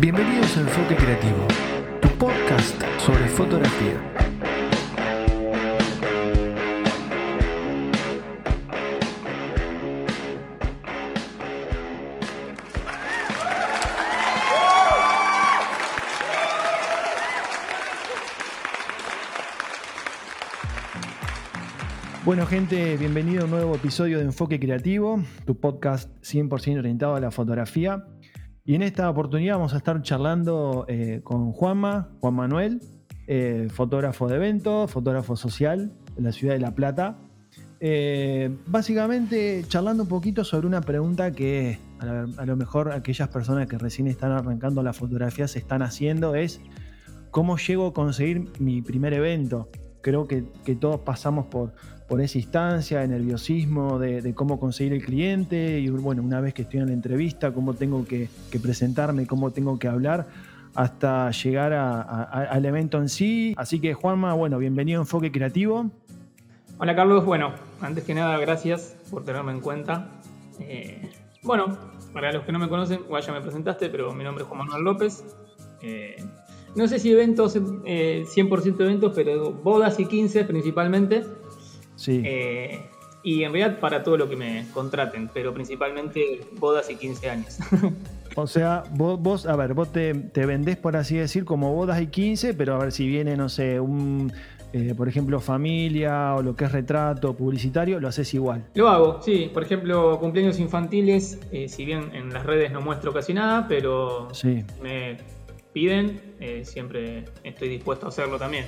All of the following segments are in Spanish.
Bienvenidos a Enfoque Creativo, tu podcast sobre fotografía. Bueno gente, bienvenido a un nuevo episodio de Enfoque Creativo, tu podcast 100% orientado a la fotografía. Y en esta oportunidad vamos a estar charlando eh, con Juanma, Juan Manuel, eh, fotógrafo de eventos, fotógrafo social en la ciudad de La Plata. Eh, básicamente charlando un poquito sobre una pregunta que a, lo mejor aquellas personas que recién están arrancando la fotografía se están haciendo es ¿cómo llego a conseguir mi primer evento? Creo que, que todos pasamos por, por esa instancia de nerviosismo, de, cómo conseguir el cliente y bueno, una vez que estoy en la entrevista, cómo tengo que, presentarme, cómo tengo que hablar hasta llegar al evento en sí. Así que Juanma, bueno, bienvenido a Enfoque Creativo. Hola Carlos, bueno, antes que nada gracias por tenerme en cuenta. Eh, bueno, para los que no me conocen, ya me presentaste, pero mi nombre es Juan Manuel López. Eh, no sé si eventos, 100% eh, eventos, pero bodas y 15 principalmente. Sí. Eh, y en realidad para todo lo que me contraten, pero principalmente bodas y 15 años. O sea, vos, a ver, vos te, vendés, por así decir, como bodas y 15, pero a ver si viene, no sé, un, eh, por ejemplo, familia o lo que es retrato publicitario, lo haces igual. Lo hago, sí. Por ejemplo, cumpleaños infantiles, eh, si bien en las redes no muestro casi nada, pero sí. me piden, siempre estoy dispuesto a hacerlo también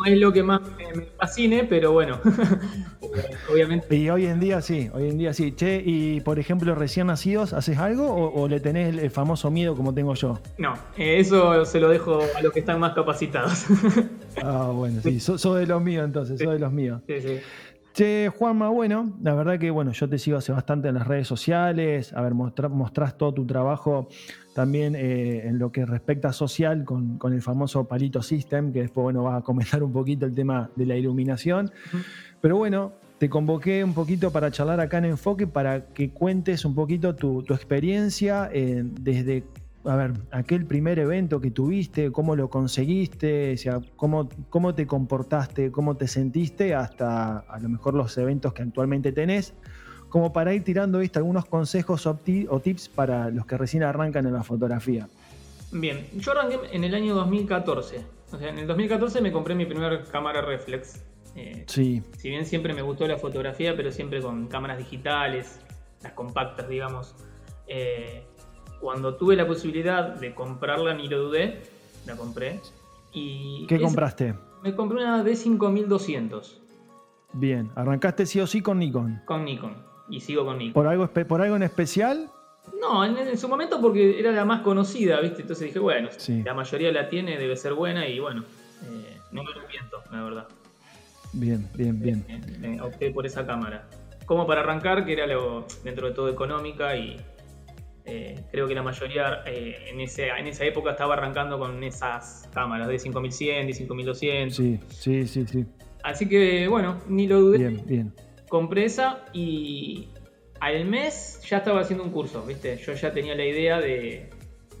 no es lo que más me, fascine, pero bueno, obviamente. Y hoy en día sí, hoy en día sí. Che, y por ejemplo, recién nacidos, ¿haces algo o, le tenés el, famoso miedo como tengo yo? No, eh, eso se lo dejo a los que están más capacitados. ah, bueno, sí, sos de los míos entonces, sos de los míos. Sí, sí. Che, Juanma, bueno, la verdad que bueno, yo te sigo hace bastante en las redes sociales, a ver, mostrás todo tu trabajo también eh, en lo que respecta a social con, el famoso Palito System, que después bueno, vas a comentar un poquito el tema de la iluminación. Pero bueno, te convoqué un poquito para charlar acá en Enfoque para que cuentes un poquito tu, experiencia eh, desde a ver, aquel primer evento que tuviste, cómo lo conseguiste, o sea, cómo, cómo te comportaste, cómo te sentiste, hasta a lo mejor los eventos que actualmente tenés, como para ir tirando ¿viste? algunos consejos o, tips para los que recién arrancan en la fotografía. Bien, yo arranqué en el año 2014. O sea, en el 2014 me compré mi primera cámara reflex. Eh, sí. Si bien siempre me gustó la fotografía, pero siempre con cámaras digitales, las compactas, digamos. Eh, cuando tuve la posibilidad de comprarla ni lo dudé, la compré. Y ¿Qué compraste? Me compré una D5200. Bien, ¿arrancaste sí o sí con Nikon? Con Nikon, y sigo con Nikon. ¿Por algo, por algo en especial? No, en, su momento porque era la más conocida, ¿viste? Entonces dije, bueno, la mayoría la tiene, debe ser buena y bueno, eh, no me arrepiento, la verdad. Bien, bien, bien. Eh, opté por esa cámara. Como para arrancar, que era lo dentro de todo económica y eh, creo que la mayoría eh, en, ese, en esa época estaba arrancando con esas cámaras de 5100, de 5200. Sí, sí, sí, sí. Así que bueno, ni lo dudé. Bien, bien. Compré esa y al mes ya estaba haciendo un curso, ¿viste? Yo ya tenía la idea de,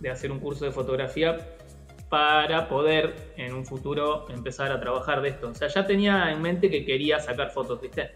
de hacer un curso de fotografía para poder en un futuro empezar a trabajar de esto. O sea, ya tenía en mente que quería sacar fotos, ¿viste?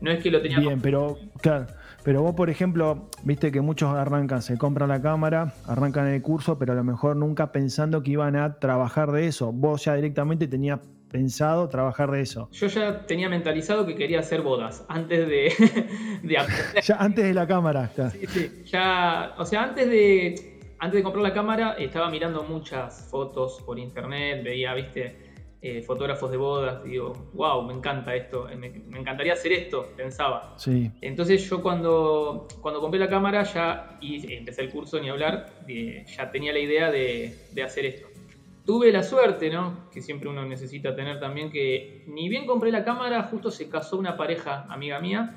No es que lo tenía. Bien, pero claro, pero vos, por ejemplo, viste que muchos arrancan, se compran la cámara, arrancan el curso, pero a lo mejor nunca pensando que iban a trabajar de eso. Vos ya directamente tenías pensado trabajar de eso. Yo ya tenía mentalizado que quería hacer bodas antes de, aprender. Ya antes de la cámara. Sí, sí. Ya, o sea, antes de, antes de comprar la cámara estaba mirando muchas fotos por internet, veía, viste eh, fotógrafos de bodas, digo, wow, me encanta esto, me, encantaría hacer esto, pensaba. Sí. Entonces yo cuando, cuando compré la cámara ya y empecé el curso ni hablar, ya tenía la idea de, hacer esto. Tuve la suerte, ¿no? Que siempre uno necesita tener también que ni bien compré la cámara, justo se casó una pareja amiga mía.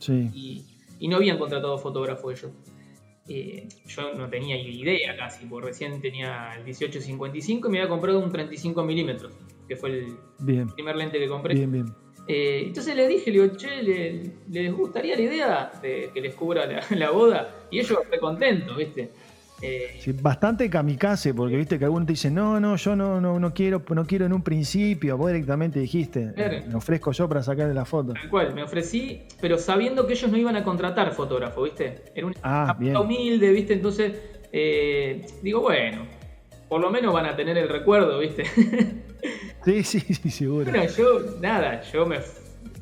Sí. Y, y no habían contratado fotógrafo ellos. Eh, yo no tenía idea casi, porque recién tenía el 1855 y me había comprado un 35 milímetros. que fue el Bien, primer lente que compré. bien, bien. Eh, entonces le dije, le digo, che, ¿le- ¿les gustaría la idea de que les cubra la, la boda? Y ellos re contentos, ¿viste? Eh, Sí, bastante kamikaze, porque viste que algunos te dicen, no, no, yo no, no, no quiero, no quiero en un principio. Vos directamente dijiste. "Eh, me ofrezco yo para sacarle la foto. Tal cual, me ofrecí, pero sabiendo que ellos no iban a contratar fotógrafo, ¿viste? Era una Ah, humilde, ¿viste? Entonces, eh, digo, bueno, por lo menos van a tener el recuerdo, ¿viste? Sí, sí, sí, seguro. bueno, yo, nada, yo me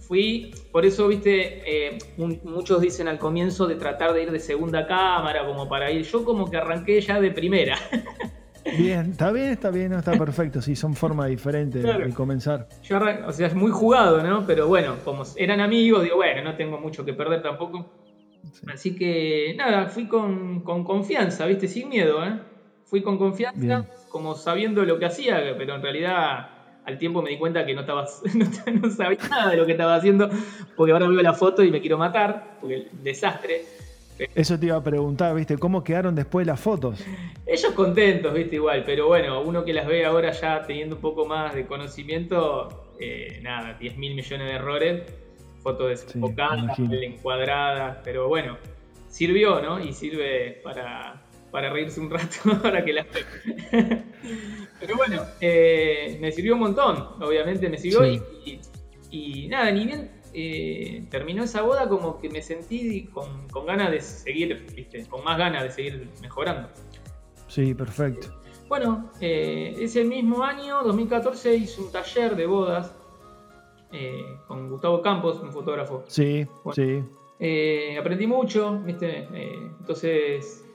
fui, por eso, ¿viste? Eh, un- muchos dicen al comienzo de tratar de ir de segunda cámara, como para ir. Yo como que arranqué ya de primera. Bien, está bien, está bien, no, está perfecto. Sí, son formas diferentes Claro. de comenzar. Yo arran- o sea, es muy jugado, ¿no? Pero bueno, como eran amigos, digo, bueno, no tengo mucho que perder tampoco. Sí. Así que nada, fui con, con confianza, ¿viste? Sin miedo, ¿eh? Fui con confianza, Bien. como sabiendo lo que hacía, pero en realidad al tiempo me di cuenta que no, estaba, no, no sabía nada de lo que estaba haciendo, porque ahora veo la foto y me quiero matar, porque el desastre. Eso te iba a preguntar, viste, ¿cómo quedaron después las fotos? Ellos contentos, ¿viste? Igual, pero bueno, uno que las ve ahora ya teniendo un poco más de conocimiento, eh, nada, 10 mil millones de errores, fotos desenfocadas, mal encuadradas, pero bueno, sirvió, ¿no? Y sirve para, para reírse un rato ahora que veo. pero bueno, eh, me sirvió un montón, obviamente me sirvió Sí. y, y- y nada, ni bien eh, terminó esa boda como que me sentí con, con ganas de seguir, ¿viste? Con más ganas de seguir mejorando. Sí, perfecto. Bueno, eh, ese mismo año, 2014, hice un taller de bodas con Gustavo Campos, un fotógrafo. Sí, Bueno. sí. Aprendí mucho, ¿viste? Entonces,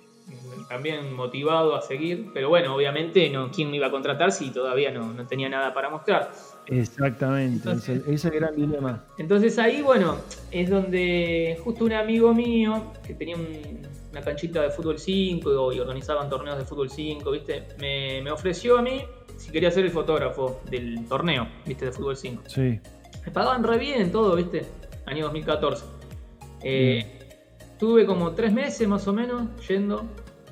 también motivado a seguir. Pero bueno, obviamente, no, ¿quién me iba a contratar si todavía no, no tenía nada para mostrar? Exactamente. Entonces- ese, es el gran dilema. Entonces ahí, bueno, es donde justo un amigo mío que tenía un- una canchita de fútbol 5 y organizaban torneos de fútbol 5, ¿viste? Me, me ofreció a mí si quería ser el fotógrafo del torneo, ¿viste? De fútbol 5. Sí. Me pagaban re bien todo, ¿viste? Año 2014. Eh, Tuve como tres meses más o menos yendo,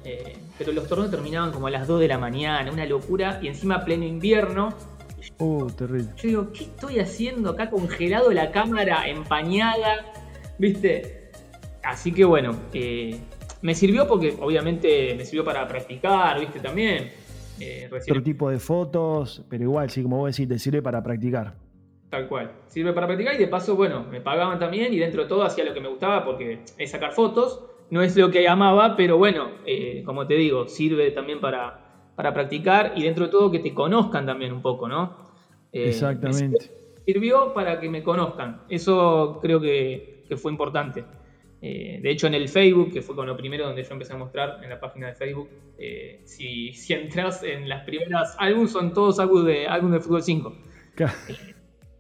eh, pero los torneos terminaban como a las 2 de la mañana, una locura, y encima pleno invierno. Uh, terrible. Yo digo, ¿qué estoy haciendo acá congelado la cámara empañada? ¿Viste? Así que bueno, eh, me sirvió porque obviamente me sirvió para practicar, ¿viste? También. Eh, Otro tipo de fotos, pero igual, sí, como vos decís, te sirve para practicar. Tal cual. Sirve para practicar y de paso, bueno, me pagaban también y dentro de todo hacía lo que me gustaba porque es sacar fotos. No es lo que amaba, pero bueno, eh, como te digo, sirve también para, para practicar y dentro de todo que te conozcan también un poco, ¿no? Eh, Exactamente. me sirvió para que me conozcan. Eso creo que, que fue importante. Eh, de hecho, en el Facebook, que fue con lo primero donde yo empecé a mostrar en la página de Facebook, eh, si, si entras en las primeras álbumes, son todos álbumes de, álbum de Fútbol 5.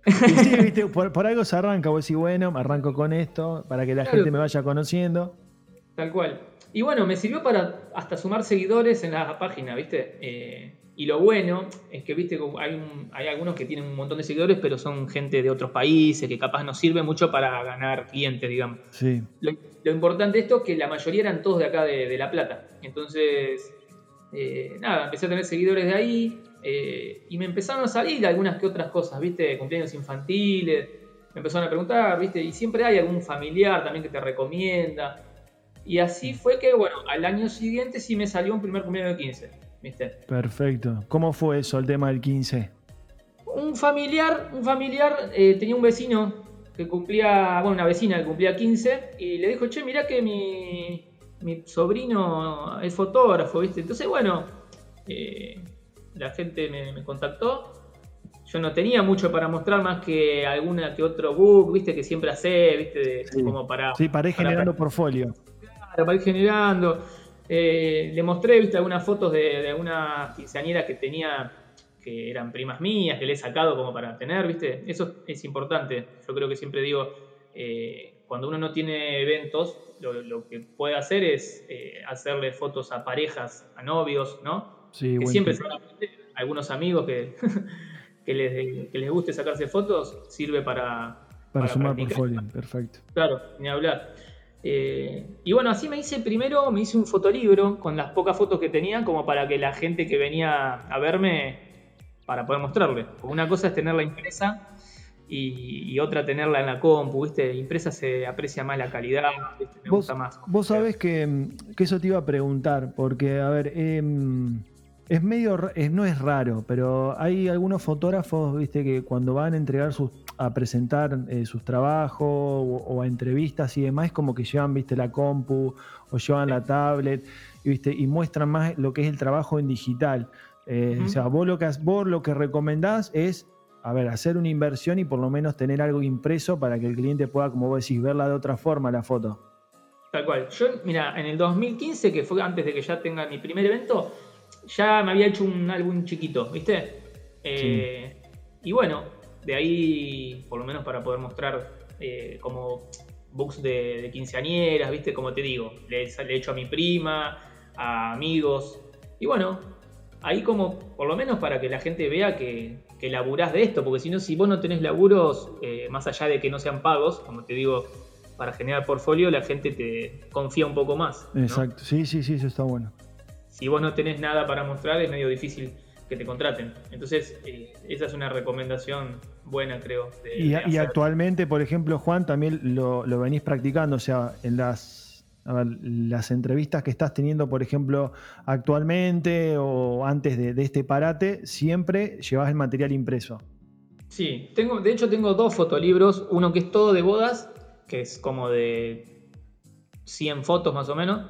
Sí, viste, por, por algo se arranca, vos decís, bueno, arranco con esto, para que la Claro. gente me vaya conociendo. Tal cual. Y bueno, me sirvió para hasta sumar seguidores en la página, ¿viste? Eh, y lo bueno es que, ¿viste? Hay, un- hay algunos que tienen un montón de seguidores, pero son gente de otros países que capaz no sirve mucho para ganar clientes, digamos. Sí, Lo, lo importante de esto es que la mayoría eran todos de acá de, de La Plata. Entonces, eh, nada, empecé a tener seguidores de ahí eh, y me empezaron a salir algunas que otras cosas, ¿viste? Cumpleaños infantiles. Me empezaron a preguntar, ¿viste? Y siempre hay algún familiar también que te recomienda. Y así fue que, bueno, al año siguiente sí me salió un primer cumpleaños de 15, ¿viste? perfecto. ¿Cómo fue eso, el tema del 15? Un familiar, un familiar eh, tenía un vecino que cumplía, bueno, una vecina que cumplía 15 y le dijo, che, mirá que mi, mi sobrino es fotógrafo, ¿viste? Entonces, bueno, eh, la gente me, me contactó. Yo no tenía mucho para mostrar más que alguna que otro book, ¿viste? Que siempre hace, ¿viste? Sí. Como para, Sí, para generando portfolio. Claro, para ir generando. Eh, le mostré, viste, algunas fotos de, de algunas quinceañeras que tenía que eran primas mías, que le he sacado como para tener, viste. Eso es importante. Yo creo que siempre digo, eh, cuando uno no tiene eventos, lo, lo que puede hacer es eh, hacerle fotos a parejas, a novios, ¿no? Sí, que siempre seguramente algunos amigos que, que, les, que les guste sacarse fotos, sirve para, para sumar practicar. portfolio, perfecto. Claro, ni hablar. Eh, y bueno, así me hice primero, me hice un fotolibro con las pocas fotos que tenía, como para que la gente que venía a verme para poder mostrarle. una cosa es tenerla impresa y, otra tenerla en la compu, ¿viste? Impresa se aprecia más la calidad, me gusta más. Vos sabés que, que, eso te iba a preguntar, porque, a ver, eh, es medio, no es raro, pero hay algunos fotógrafos, viste, que cuando van a entregar sus, a presentar eh, sus trabajos o, a entrevistas y demás, es como que llevan, viste, la compu o llevan la tablet, viste, y muestran más lo que es el trabajo en digital. Eh, o sea, vos lo, que, vos lo que recomendás es, a ver, hacer una inversión y por lo menos tener algo impreso para que el cliente pueda, como vos decís, verla de otra forma la foto. Tal cual. Yo, mira, en el 2015, que fue antes de que ya tenga mi primer evento, ya me había hecho un álbum chiquito, ¿viste? Eh, y bueno, de ahí, por lo menos para poder mostrar eh, como books de, quinceañeras, ¿viste? Como te digo, le, he hecho a mi prima, a amigos. Y bueno, ahí como, por lo menos para que la gente vea que, que laburás de esto, porque si no, si vos no tenés laburos, eh, más allá de que no sean pagos, como te digo, para generar portfolio, la gente te confía un poco más. Exacto, sí, sí, sí, eso está bueno si vos no tenés nada para mostrar, es medio difícil que te contraten. Entonces, eh, esa es una recomendación buena, creo. y, actualmente, por ejemplo, Juan, también lo, venís practicando, o sea, en las, las entrevistas que estás teniendo, por ejemplo, actualmente o antes de, este parate, siempre llevas el material impreso. Sí, tengo, de hecho tengo dos fotolibros, uno que es todo de bodas, que es como de 100 fotos más o menos,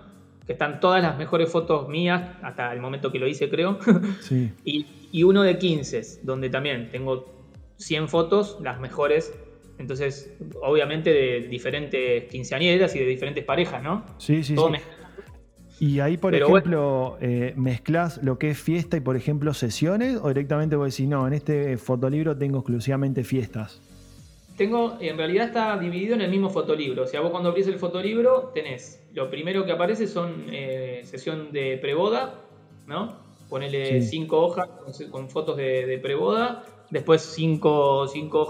que están todas las mejores fotos mías, hasta el momento que lo hice creo, y, uno de 15, donde también tengo 100 fotos, las mejores, entonces obviamente de diferentes quinceañeras y de diferentes parejas, ¿no? Sí, sí, sí. Y ahí, por ejemplo, eh, mezclas lo que es fiesta y, por ejemplo, sesiones, o directamente vos decís, no, en este fotolibro tengo exclusivamente fiestas. Tengo, en realidad está dividido en el mismo fotolibro. O sea, vos cuando abrís el fotolibro tenés, lo primero que aparece son eh, sesión de preboda, ¿no? Ponele cinco hojas con, fotos de, preboda, después cinco, cinco,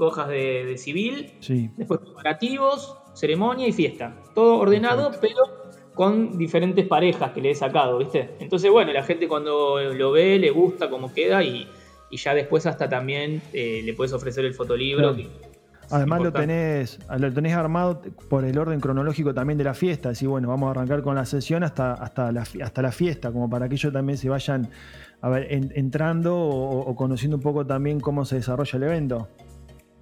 hojas de, civil, después preparativos, ceremonia y fiesta. Todo ordenado, pero con diferentes parejas que le he sacado, ¿viste? Entonces, bueno, la gente cuando lo ve le gusta cómo queda y, ya después hasta también eh, le puedes ofrecer el fotolibro. Además lo tenés, lo tenés armado por el orden cronológico también de la fiesta. Decir, bueno, vamos a arrancar con la sesión hasta, hasta, la, hasta la fiesta, como para que ellos también se vayan a ver, entrando o, conociendo un poco también cómo se desarrolla el evento.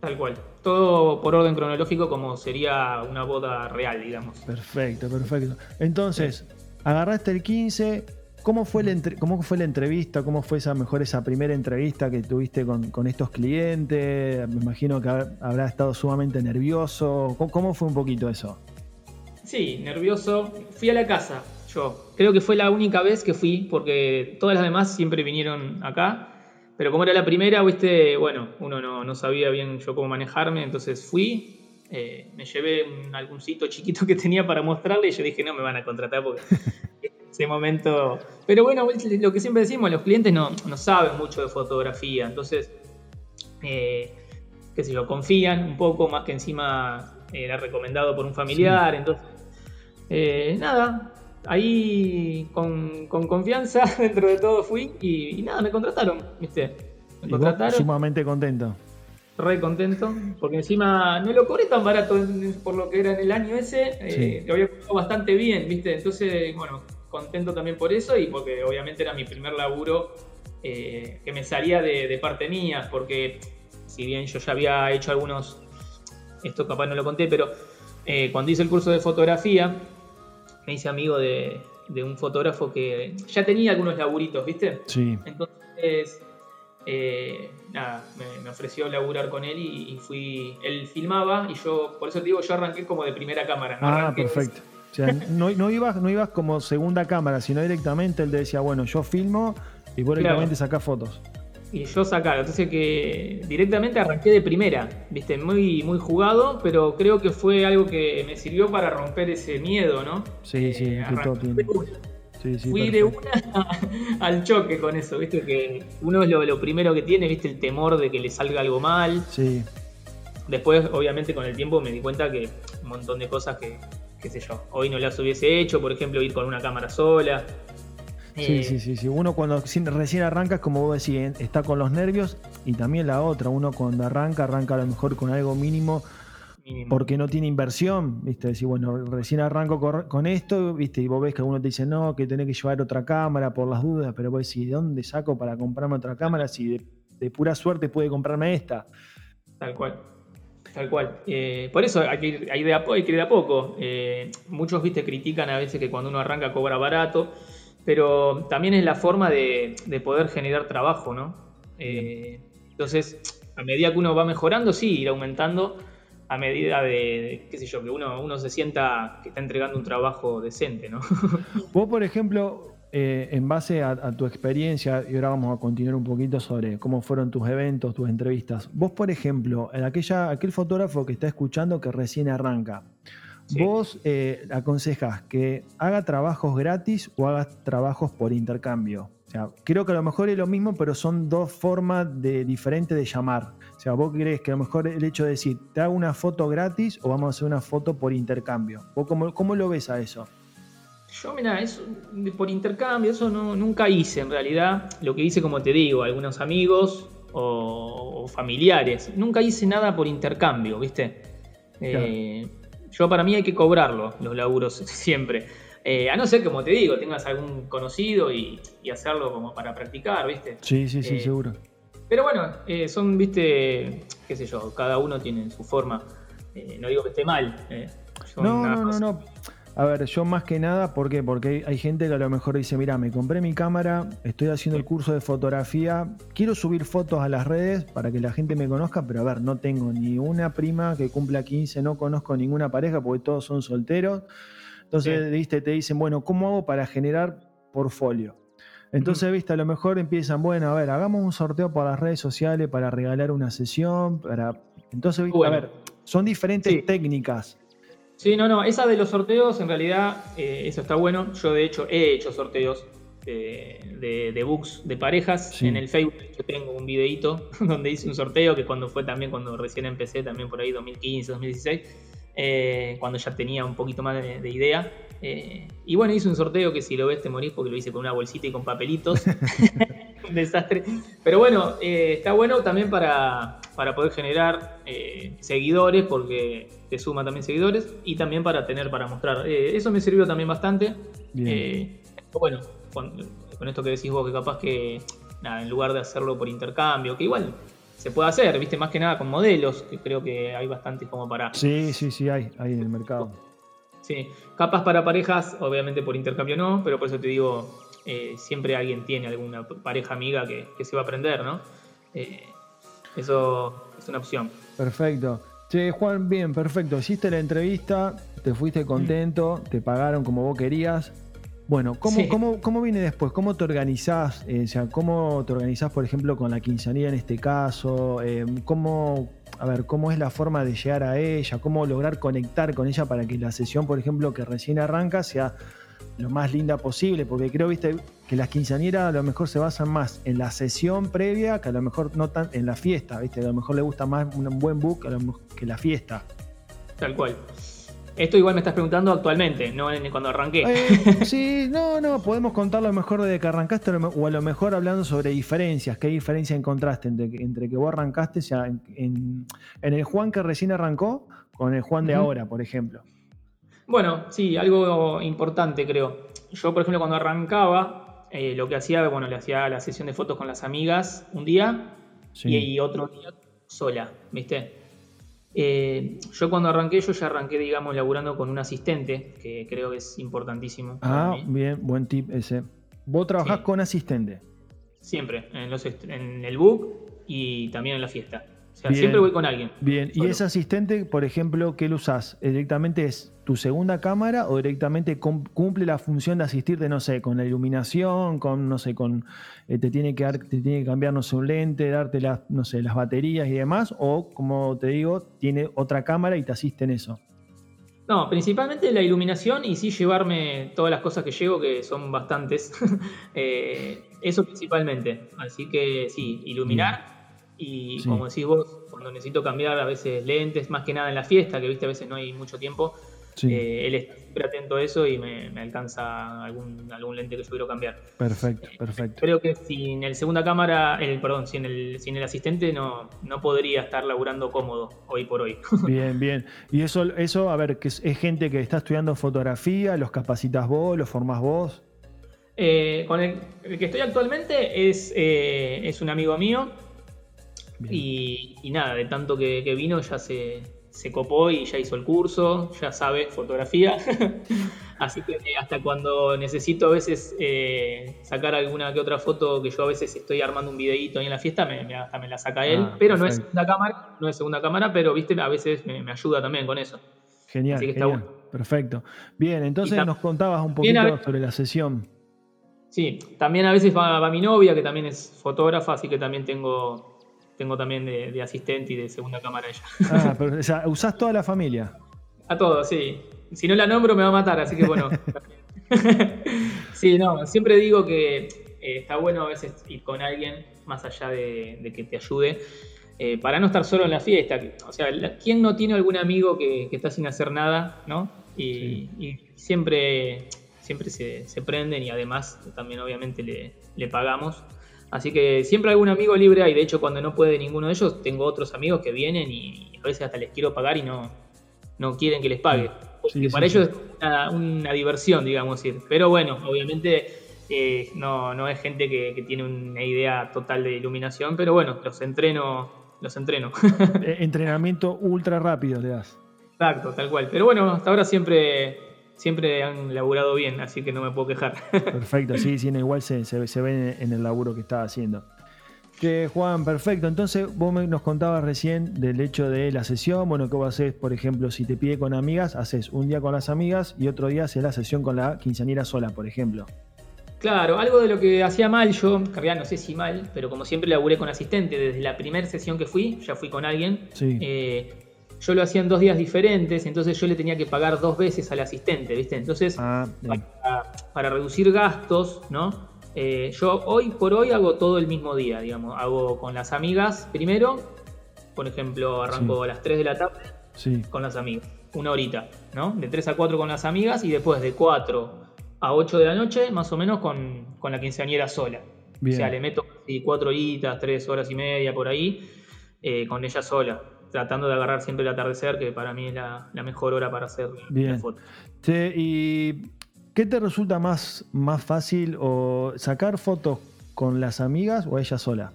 Tal cual. Todo por orden cronológico como sería una boda real, digamos. Perfecto, perfecto. Entonces, agarraste el 15, ¿Cómo fue, la ¿Cómo fue la entrevista? ¿Cómo fue esa mejor esa primera entrevista que tuviste con, estos clientes? Me imagino que habrá estado sumamente nervioso. ¿Cómo, fue un poquito eso? Sí, nervioso. Fui a la casa, yo. Creo que fue la única vez que fui, porque todas las demás siempre vinieron acá. Pero como era la primera, viste, bueno, uno no, sabía bien yo cómo manejarme, entonces fui, eh, me llevé un álbumcito chiquito que tenía para mostrarle y yo dije, no me van a contratar porque ese momento. Pero bueno, lo que siempre decimos, los clientes no, saben mucho de fotografía, entonces, eh, qué sé yo, confían un poco más que encima era recomendado por un familiar, entonces, eh, nada, ahí con, confianza dentro de todo fui y, nada, me contrataron, ¿viste? Me contrataron. Sumamente contento. Re contento, porque encima no lo cobré tan barato por lo que era en el año ese, eh, lo había costado bastante bien, ¿viste? Entonces, bueno, contento también por eso y porque obviamente era mi primer laburo eh, que me salía de, parte mía, porque si bien yo ya había hecho algunos, esto capaz no lo conté, pero eh, cuando hice el curso de fotografía, me hice amigo de, un fotógrafo que ya tenía algunos laburitos, ¿viste? Sí. Entonces, eh, nada, me, ofreció laburar con él y, fui, él filmaba y yo, por eso te digo, yo arranqué como de primera cámara. ah, perfecto. O sea, no, no, ibas, no ibas como segunda cámara, sino directamente él te decía, bueno, yo filmo y vos directamente sacás fotos. Y yo sacaba, entonces que directamente arranqué de primera, viste, muy, muy jugado, pero creo que fue algo que me sirvió para romper ese miedo, ¿no? Sí, sí, eh, sí, sí, Fui de una al choque con eso, viste, que uno es lo, lo, primero que tiene, viste, el temor de que le salga algo mal. Sí. Después, obviamente, con el tiempo me di cuenta que un montón de cosas que, qué sé yo, hoy no las hubiese hecho, por ejemplo, ir con una cámara sola. Sí, sí, sí, sí. Uno cuando recién arranca, como vos decís, está con los nervios y también la otra. Uno cuando arranca, arranca a lo mejor con algo mínimo porque no tiene inversión, ¿viste? Decir, bueno, recién arranco con esto, ¿viste? Y vos ves que alguno te dice, no, que tenés que llevar otra cámara por las dudas, pero vos decís, ¿de dónde saco para comprarme otra cámara si de, pura suerte puede comprarme esta? Tal cual. Tal cual. Eh, por eso hay que, ir, hay, de a, hay que ir de a poco. Eh, muchos, viste, critican a veces que cuando uno arranca cobra barato, pero también es la forma de, poder generar trabajo, ¿no? Eh, entonces, a medida que uno va mejorando, sí, ir aumentando a medida de, qué sé yo, que uno, uno se sienta que está entregando un trabajo decente, ¿no? Vos, por ejemplo, eh, en base a, tu experiencia, y ahora vamos a continuar un poquito sobre cómo fueron tus eventos, tus entrevistas. Vos, por ejemplo, en aquella, aquel fotógrafo que está escuchando que recién arranca, vos eh, aconsejas que haga trabajos gratis o haga trabajos por intercambio. O sea, creo que a lo mejor es lo mismo, pero son dos formas de, diferentes de llamar. O sea, vos crees que a lo mejor el hecho de decir, te hago una foto gratis o vamos a hacer una foto por intercambio. ¿Vos cómo, cómo lo ves a eso? Yo, mira, eso por intercambio, eso no, nunca hice en realidad. Lo que hice, como te digo, algunos amigos o, familiares. Nunca hice nada por intercambio, ¿viste? Eh, yo para mí hay que cobrarlo, los laburos, siempre. Eh, a no ser, como te digo, tengas algún conocido y, hacerlo como para practicar, ¿viste? Sí, sí, sí, eh, seguro. Pero bueno, eh, son, viste, qué sé yo, cada uno tiene su forma. no digo que esté mal. no, no, no, no. A ver, yo más que nada, ¿por qué? Porque hay gente que a lo mejor dice, mira, me compré mi cámara, estoy haciendo el curso de fotografía, quiero subir fotos a las redes para que la gente me conozca, pero a ver, no tengo ni una prima que cumpla 15, no conozco ninguna pareja porque todos son solteros. Entonces, viste, te dicen, bueno, ¿cómo hago para generar portfolio? Entonces, viste, a lo mejor empiezan, bueno, a ver, hagamos un sorteo para las redes sociales, para regalar una sesión, para... Entonces, viste, a ver, son diferentes técnicas. Sí, no, no, esa de los sorteos, en realidad, eh, eso está bueno. Yo, de hecho, he hecho sorteos de, de, books de parejas. En el Facebook yo tengo un videito donde hice un sorteo, que cuando fue también, cuando recién empecé, también por ahí 2015, 2016, eh, cuando ya tenía un poquito más de, idea. Eh, y bueno, hice un sorteo que si lo ves te morís porque lo hice con una bolsita y con papelitos. un desastre. Pero bueno, está bueno también para, para poder generar eh, seguidores, porque te suma también seguidores, y también para tener para mostrar. Eh, eso me sirvió también bastante. Eh, bueno, con, esto que decís vos, que capaz que, nada, en lugar de hacerlo por intercambio, que igual se puede hacer, viste, más que nada con modelos, que creo que hay bastantes como para... Sí, sí, sí, hay, hay en el mercado. Sí, capaz para parejas, obviamente por intercambio no, pero por eso te digo, siempre alguien tiene alguna pareja amiga que, que se va a aprender, ¿no? Eso es una opción. Perfecto. Che, Juan, bien, perfecto. Hiciste la entrevista, te fuiste contento, te pagaron como vos querías. Bueno, ¿cómo, cómo, cómo viene después? ¿Cómo te organizás? Eh, o sea, ¿cómo te organizás, por ejemplo, con la quinceañera en este caso? Eh, ¿Cómo, a ver, cómo es la forma de llegar a ella? ¿Cómo lograr conectar con ella para que la sesión, por ejemplo, que recién arranca, sea lo más linda posible, porque creo, viste, que las quinceañeras a lo mejor se basan más en la sesión previa que a lo mejor no tan en la fiesta, viste, a lo mejor le gusta más un buen book que la fiesta. Tal cual. Esto igual me estás preguntando actualmente, no cuando arranqué. Eh, sí, no, no, podemos contar lo mejor desde que arrancaste o a lo mejor hablando sobre diferencias. ¿Qué diferencia encontraste entre, que vos arrancaste, o sea, en, el Juan que recién arrancó con el Juan de ahora, por ejemplo? Bueno, sí, algo importante creo. Yo, por ejemplo, cuando arrancaba, eh, lo que hacía, bueno, le hacía la sesión de fotos con las amigas un día y, otro día sola, ¿viste? Eh, yo cuando arranqué, yo ya arranqué, digamos, laburando con un asistente, que creo que es importantísimo. Ah, bien, buen tip ese. ¿Vos trabajás con asistente? Siempre, en, en el book y también en la fiesta siempre voy con alguien. Bien, ¿y ese asistente, por ejemplo, qué lo usás? ¿Directamente es tu segunda cámara o directamente cumple la función de asistirte, no sé, con la iluminación, con, no sé, con, eh, te, tiene que dar, te tiene que cambiar, no sé, un lente, darte las, no sé, las baterías y demás? ¿O, como te digo, tiene otra cámara y te asiste en eso? No, principalmente la iluminación y sí llevarme todas las cosas que llevo, que son bastantes. Eh, eso principalmente. Así que sí, iluminar. Y como decís vos, cuando necesito cambiar a veces lentes, más que nada en la fiesta, que viste a veces no hay mucho tiempo, eh, él está siempre atento a eso y me, alcanza algún, algún lente que yo quiero cambiar. Perfecto, perfecto. Creo que sin el segunda cámara, el, perdón, sin el, sin el asistente no, no podría estar laburando cómodo hoy por hoy. Bien, bien. Y eso, eso a ver, que es, gente que está estudiando fotografía, los capacitas vos, los formás vos. Eh, con el, que estoy actualmente es, eh, es un amigo mío. Y, nada, de tanto que, vino ya se, se, copó y ya hizo el curso, ya sabe fotografía. Así que eh, hasta cuando necesito a veces sacar alguna que otra foto, que yo a veces estoy armando un videíto ahí en la fiesta, me, hasta me la saca él. Ah, pero no es segunda cámara, no es segunda cámara, pero viste, a veces me, ayuda también con eso. Genial. Perfecto. Bien, entonces nos contabas un poquito sobre la sesión. Sí, también a veces va, mi novia, que también es fotógrafa, así que también tengo, tengo también de, asistente y de segunda cámara ella. Ah, pero o sea, usás toda la familia. A todos, sí. Si no la nombro me va a matar, así que bueno. sí, no, siempre digo que eh, está bueno a veces ir con alguien, más allá de, que te ayude, eh, para no estar solo en la fiesta. O sea, ¿quién no tiene algún amigo que, está sin hacer nada, no? y siempre siempre se, prenden y además también obviamente le, pagamos. Así que siempre algún amigo libre hay. De hecho, cuando no puede ninguno de ellos, tengo otros amigos que vienen y a veces hasta les quiero pagar y no, no quieren que les pague. Porque para ellos es una, diversión, digamos. Ir. Pero bueno, obviamente eh, no, no es gente que, tiene una idea total de iluminación, pero bueno, los entreno. Los entreno. Eh, entrenamiento ultra rápido le das. Exacto, tal cual. Pero bueno, hasta ahora siempre siempre han laburado bien, así que no me puedo quejar. Perfecto, sí, sí, igual se, se, ve en el laburo que estaba haciendo. Que Juan, perfecto. Entonces, vos nos contabas recién del hecho de la sesión. Bueno, que vos haces, por ejemplo, si te pide con amigas, haces un día con las amigas y otro día haces la sesión con la quinceañera sola, por ejemplo. Claro, algo de lo que hacía mal yo, en realidad no sé si mal, pero como siempre laburé con asistente, desde la primera sesión que fui, ya fui con alguien. Sí. Eh, yo lo hacía en dos días diferentes, entonces yo le tenía que pagar dos veces al asistente, ¿viste? Entonces, ah, para, reducir gastos, ¿no? Eh, yo hoy por hoy hago todo el mismo día, digamos. Hago con las amigas primero, por ejemplo, arranco a las 3 de la tarde con las amigas, una horita, ¿no? De 3 a 4 con las amigas y después de 4 a 8 de la noche, más o menos, con, la quinceañera sola. O sea, le meto 4 horitas, 3 horas y media por ahí, eh, con ella sola tratando de agarrar siempre el atardecer, que para mí es la, mejor hora para hacer Bien. foto. ¿Y qué te resulta más, más fácil o sacar fotos con las amigas o ella sola?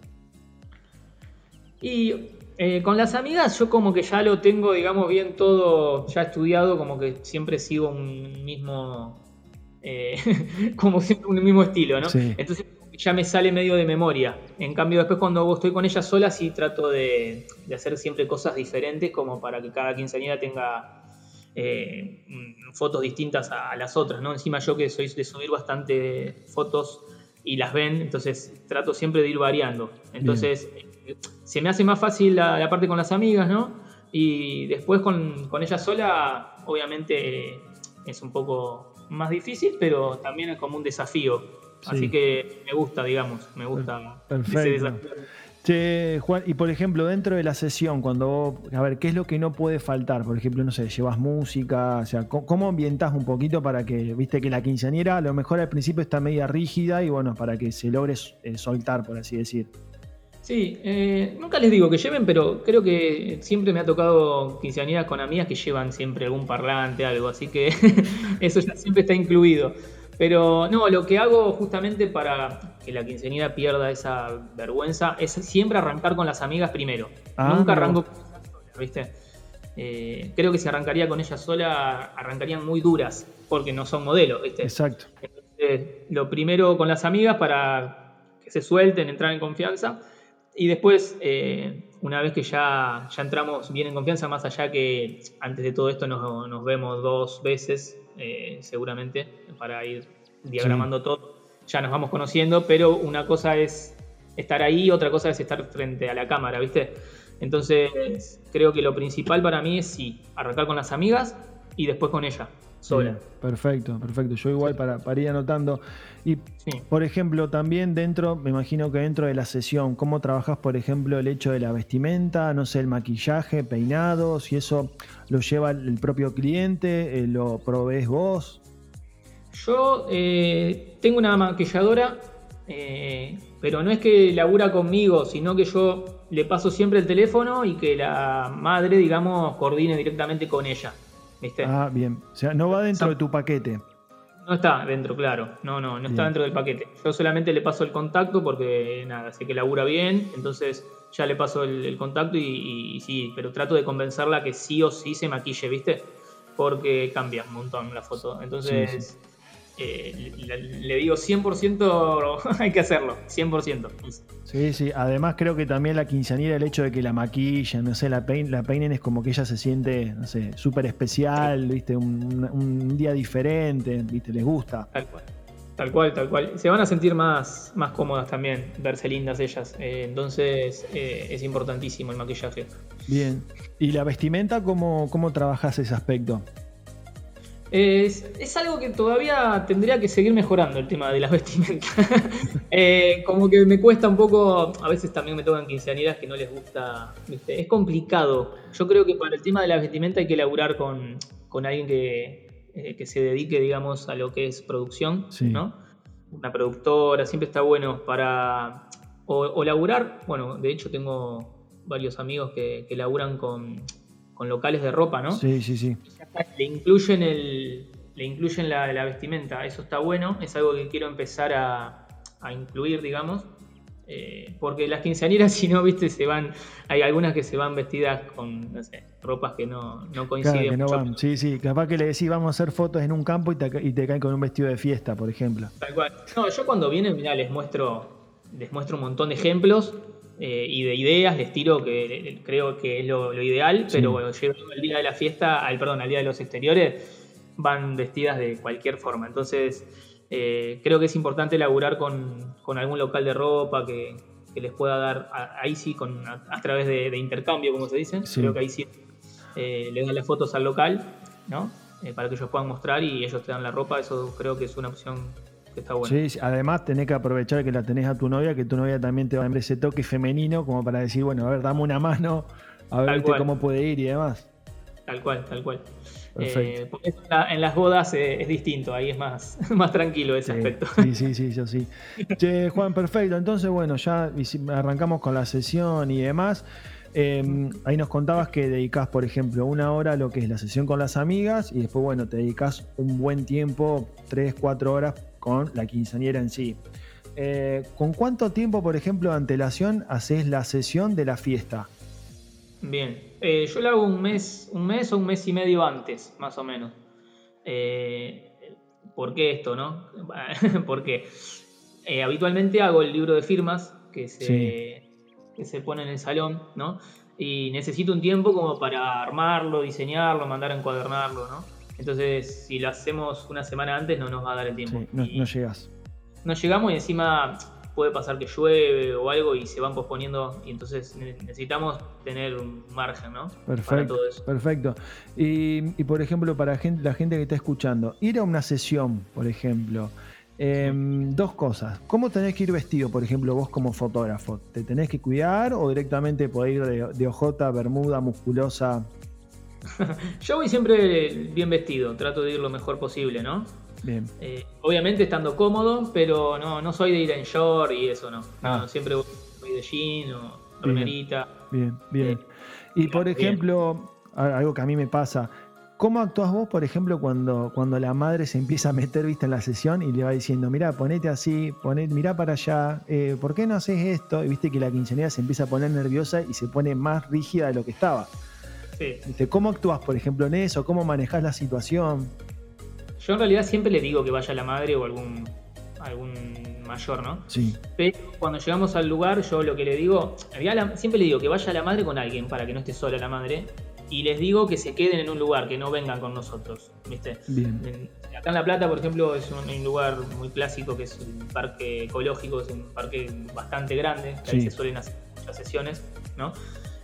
Y eh, con las amigas yo como que ya lo tengo, digamos, bien todo ya estudiado, como que siempre sigo un mismo, eh, como siempre un mismo estilo, ¿no? Entonces ya me sale medio de memoria. En cambio, después cuando estoy con ella sola, sí trato de, hacer siempre cosas diferentes, como para que cada quinceañera tenga eh, fotos distintas a, las otras, ¿no? Encima yo que soy de subir bastante fotos y las ven, entonces trato siempre de ir variando. Entonces, se me hace más fácil la, parte con las amigas, ¿no? Y después con, con ella sola, obviamente es un poco más difícil, pero también es como un desafío Así que me gusta, digamos, me gusta Perfecto. Che, Juan, y por ejemplo, dentro de la sesión, cuando a ver, ¿qué es lo que no puede faltar? Por ejemplo, no sé, llevas música, o sea, ¿cómo ambientás un poquito para que, viste, que la quinceañera a lo mejor al principio está media rígida y bueno, para que se logre eh, soltar, por así decir? Sí, eh, nunca les digo que lleven, pero creo que siempre me ha tocado quinceañeras con amigas que llevan siempre algún parlante, algo, así que eso ya siempre está incluido. Pero no, lo que hago justamente para que la quinceañera pierda esa vergüenza es siempre arrancar con las amigas primero. Ah, Nunca arranco con ella sola, ¿viste? Eh, creo que si arrancaría con ella sola, arrancarían muy duras, porque no son modelos, ¿viste? Exacto. Entonces, lo primero con las amigas para que se suelten, entrar en confianza. Y después, eh, una vez que ya, ya entramos bien en confianza, más allá que antes de todo esto nos, nos vemos dos veces eh, seguramente, para ir diagramando todo. Ya nos vamos conociendo, pero una cosa es estar ahí, otra cosa es estar frente a la cámara, ¿viste? Entonces, creo que lo principal para mí es sí, arrancar con las amigas y después con ella. Sola. perfecto, perfecto. Yo igual para, para ir anotando. Y, por ejemplo, también dentro, me imagino que dentro de la sesión, ¿cómo trabajas, por ejemplo, el hecho de la vestimenta, no sé, el maquillaje, peinado, si eso lo lleva el propio cliente, eh, lo provees vos? Yo eh, tengo una maquilladora, eh, pero no es que labura conmigo, sino que yo le paso siempre el teléfono y que la madre, digamos, coordine directamente con ella. ¿Viste? Ah, bien. O sea, no va dentro de tu paquete. No está dentro, claro. No, no, no está dentro del paquete. Yo solamente le paso el contacto porque, nada, sé que labura bien, entonces ya le paso el, contacto y, sí, pero trato de convencerla que sí o sí se maquille, ¿viste? Porque cambia un montón la foto. Entonces, eh, le, digo 100% hay que hacerlo, 100%. Sí, sí, además creo que también la quinceañera, el hecho de que la maquilla, no sé, la, la peinen es como que ella se siente, no sé, súper especial, viste, un, día diferente, viste, les gusta. Tal cual. Tal cual, tal cual. Se van a sentir más, más cómodas también, verse lindas ellas. Eh, entonces eh, es importantísimo el maquillaje. Bien. ¿Y la vestimenta, cómo, cómo trabajas ese aspecto? Es, algo que todavía tendría que seguir mejorando el tema de las vestimentas. Eh, como que me cuesta un poco, a veces también me tocan quinceañeras que no les gusta, es complicado. Yo creo que para el tema de la vestimenta hay que laburar con, alguien eh, que, se dedique, digamos, a lo que es producción, ¿no? Una productora, siempre está bueno para... O, laburar, bueno, de hecho tengo varios amigos que, que laburan con, con locales de ropa, ¿no? Sí, sí, sí le incluyen, el, le incluyen la, vestimenta. Eso está bueno, es algo que quiero empezar a, incluir, digamos. Eh, porque las quinceañeras, si no, viste, se van. Hay algunas que se van vestidas con, no sé, ropas que no, no coinciden. no van. Sí, sí, capaz que le decís, vamos a hacer fotos en un campo y te, y te caen con un vestido de fiesta, por ejemplo. Tal cual. No, yo cuando vienen, mira, les muestro, les muestro un montón de ejemplos eh, y de ideas, les tiro que creo que es lo, ideal, pero bueno, llegando al día de la fiesta, al perdón, al día de los exteriores, van vestidas de cualquier forma. Entonces, eh, creo que es importante laburar con, algún local de ropa que, les pueda dar, ahí sí, con, a, través de, intercambio, como se dice. Creo que ahí sí eh, les dan las fotos al local, ¿no? para que ellos puedan mostrar y ellos te dan la ropa. Eso creo que es una opción Sí, además tenés que aprovechar que la tenés a tu novia, que tu novia también te va a dar ese toque femenino como para decir, bueno, a ver, dame una mano, a ver cómo puede ir y demás. Tal cual, tal cual. Eh, porque en las bodas eh, es distinto, ahí es más, más tranquilo ese aspecto. Sí, sí, sí, yo sí. che, Juan, perfecto. Entonces, bueno, ya arrancamos con la sesión y demás. Em, ahí nos contabas que dedicas, por ejemplo, una hora a lo que es la sesión con las amigas y después, bueno, te dedicas un buen tiempo, tres, cuatro horas con la quinceañera en sí. Eh, ¿Con cuánto tiempo, por ejemplo, de antelación haces la sesión de la fiesta? Bien, eh, yo lo hago un mes, un mes o un mes y medio antes, más o menos. Eh, ¿Por qué esto, no? Porque habitualmente hago el libro de firmas que se, que se pone en el salón, ¿no? Y necesito un tiempo como para armarlo, diseñarlo, mandar a encuadernarlo, ¿no? Entonces, si lo hacemos una semana antes, no nos va a dar el tiempo. no, llegas. No llegamos y encima puede pasar que llueve o algo y se van posponiendo y entonces necesitamos tener un margen, ¿no? Perfecto. Perfecto. Y, por ejemplo, para la gente que está escuchando, ir a una sesión, por ejemplo, em, dos cosas. ¿Cómo tenés que ir vestido, por ejemplo, vos como fotógrafo? ¿Te tenés que cuidar o directamente podés ir de, de ojota, bermuda, musculosa, Yo voy siempre bien vestido, trato de ir lo mejor posible, ¿no? Bien. Eh, obviamente estando cómodo, pero no, no soy de ir en short y eso no. Ah. siempre voy de jean o remerita. Bien, bien. Eh, y por ejemplo, algo que a mí me pasa, ¿Cómo actúas vos, por ejemplo, cuando, cuando la madre se empieza a meter vista en la sesión y le va diciendo, mira, ponete así, poné, mirá para allá, eh, ¿por qué no haces esto? Y viste que la quinceañera se empieza a poner nerviosa y se pone más rígida de lo que estaba. ¿Cómo actúas, por ejemplo, en eso? ¿Cómo manejas la situación? Yo en realidad siempre le digo que vaya la madre o algún, algún mayor, ¿no? Sí. Pero cuando llegamos al lugar, yo lo que le digo, siempre le digo que vaya la madre con alguien para que no esté sola la madre. Y les digo que se queden en un lugar, que no vengan con nosotros. ¿Viste? Bien. acá en La Plata, por ejemplo, es un, lugar muy clásico que es un parque ecológico, es un parque bastante grande, que ahí se suelen hacer muchas sesiones, ¿no?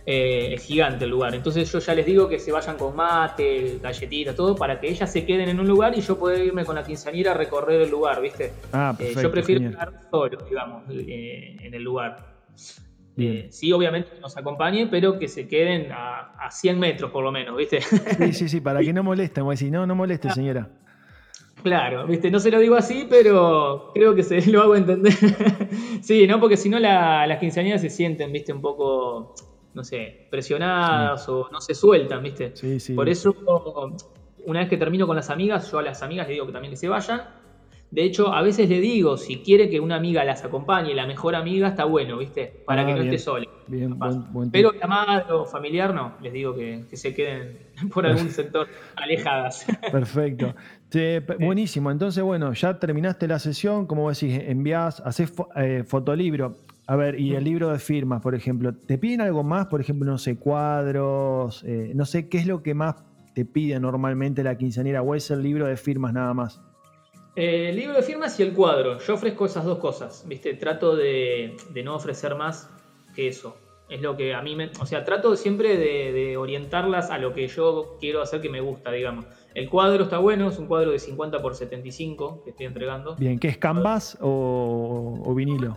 Eh, es gigante el lugar. Entonces yo ya les digo que se vayan con mate, galletitas, todo, para que ellas se queden en un lugar y yo pueda irme con la quinceañera a recorrer el lugar, ¿viste? Ah, perfecto, yo prefiero genial. estar solo, digamos, eh, en el lugar. Eh, sí, obviamente que nos acompañen, pero que se queden a, a 100 metros por lo menos, ¿viste? Sí, sí, sí, para que no molesten. Voy a decir, no, no moleste, señora. Claro, viste, no se lo digo así, pero creo que se lo hago entender. sí, ¿no? Porque si no la- las quinceañeras se sienten, viste, un poco, no sé, presionadas o no se sueltan, viste. Sí, sí. Por eso, una vez que termino con las amigas, yo a las amigas les digo que también que se vayan. De hecho, a veces le digo, si quiere que una amiga las acompañe, la mejor amiga, está bueno, ¿viste? Para Ah, que no bien. esté sola. Bien, buen. Pero la madre o familiar no, les digo que, que se queden por algún sector alejadas. Perfecto. Che, buenísimo. Entonces, bueno, ya terminaste la sesión, como decís, envías, haces eh, fotolibro. A ver, y el libro de firmas, por ejemplo, ¿te piden algo más? Por ejemplo, no sé, cuadros, eh, no sé, ¿qué es lo que más te pide normalmente la quinceañera? ¿O es el libro de firmas nada más? Eh, el libro de firmas y el cuadro. Yo ofrezco esas dos cosas, ¿viste? Trato de, de no ofrecer más que eso. Es lo que a mí me. O sea, trato siempre de, de orientarlas a lo que yo quiero hacer que me gusta, digamos. El cuadro está bueno, es un cuadro de 50 por 75 que estoy entregando. Bien, ¿qué es canvas o, o vinilo?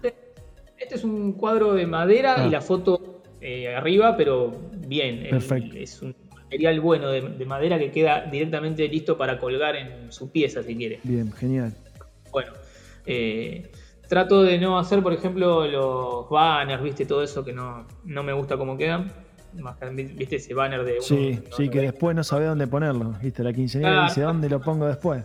Este es un cuadro de madera Ah. y la foto eh, arriba, pero bien. El- Perfecto. es un material bueno de, de madera que queda directamente listo para colgar en su pieza, si quiere. Bien, genial. Bueno, eh, trato de no hacer, por ejemplo, los banners, viste, todo eso que no, no me gusta cómo quedan. Más que, viste ese banner de uno, Sí, sí, que después no sabe dónde ponerlo. ¿Viste? La quinceañera Ah. dice, ¿dónde lo pongo después?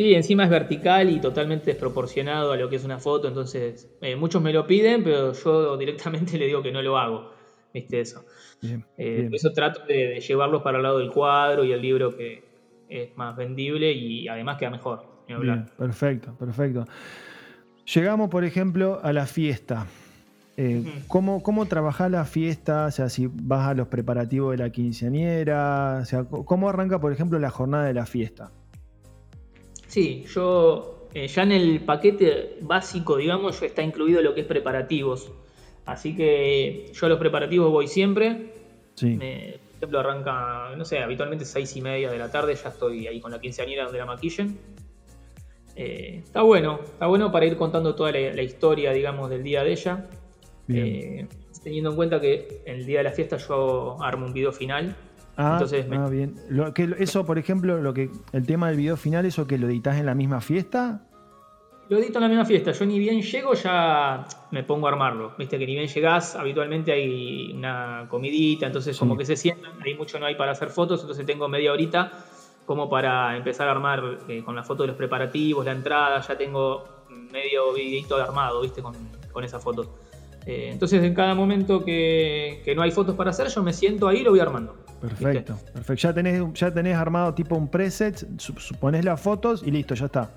Sí, encima es vertical y totalmente desproporcionado a lo que es una foto, entonces eh, muchos me lo piden, pero yo directamente le digo que no lo hago, viste eso. Bien, Eh, bien. eso trato de, de llevarlos para el lado del cuadro y el libro que es más vendible y además queda mejor. Bien, perfecto, perfecto. Llegamos, por ejemplo, a la fiesta. Eh. ¿cómo, ¿Cómo trabajás la fiesta? O sea, si vas a los preparativos de la quinceañera. O sea, ¿cómo arranca, por ejemplo, la jornada de la fiesta? Sí, yo eh, ya en el paquete básico, digamos, ya está incluido lo que es preparativos. Así que yo a los preparativos voy siempre. Sí, Me- por ejemplo, arranca, no sé, habitualmente seis y media de la tarde, ya estoy ahí con la quinceañera donde la maquillen. Eh, está bueno, está bueno para ir contando toda la, la historia, digamos, del día de ella. bien. Eh, teniendo en cuenta que el día de la fiesta yo armo un video final. Ah, entonces me- ah, bien. Lo, que, eso, por ejemplo, lo que el tema del video final, ¿eso que lo editas en la misma fiesta? Lo edito en la misma fiesta. Yo ni bien llego, ya me pongo a armarlo. Viste que ni bien llegás, habitualmente hay una comidita, entonces Sí. como que se sientan, ahí mucho no hay para hacer fotos, entonces tengo media horita como para empezar a armar eh, con la foto de los preparativos, la entrada, ya tengo medio videito armado, viste, con, con esa foto. Eh, entonces en cada momento que, que no hay fotos para hacer, yo me siento ahí y lo voy armando. Perfecto, perfecto. Ya tenés, ya tenés armado tipo un preset, su- suponés las fotos y listo, ya está.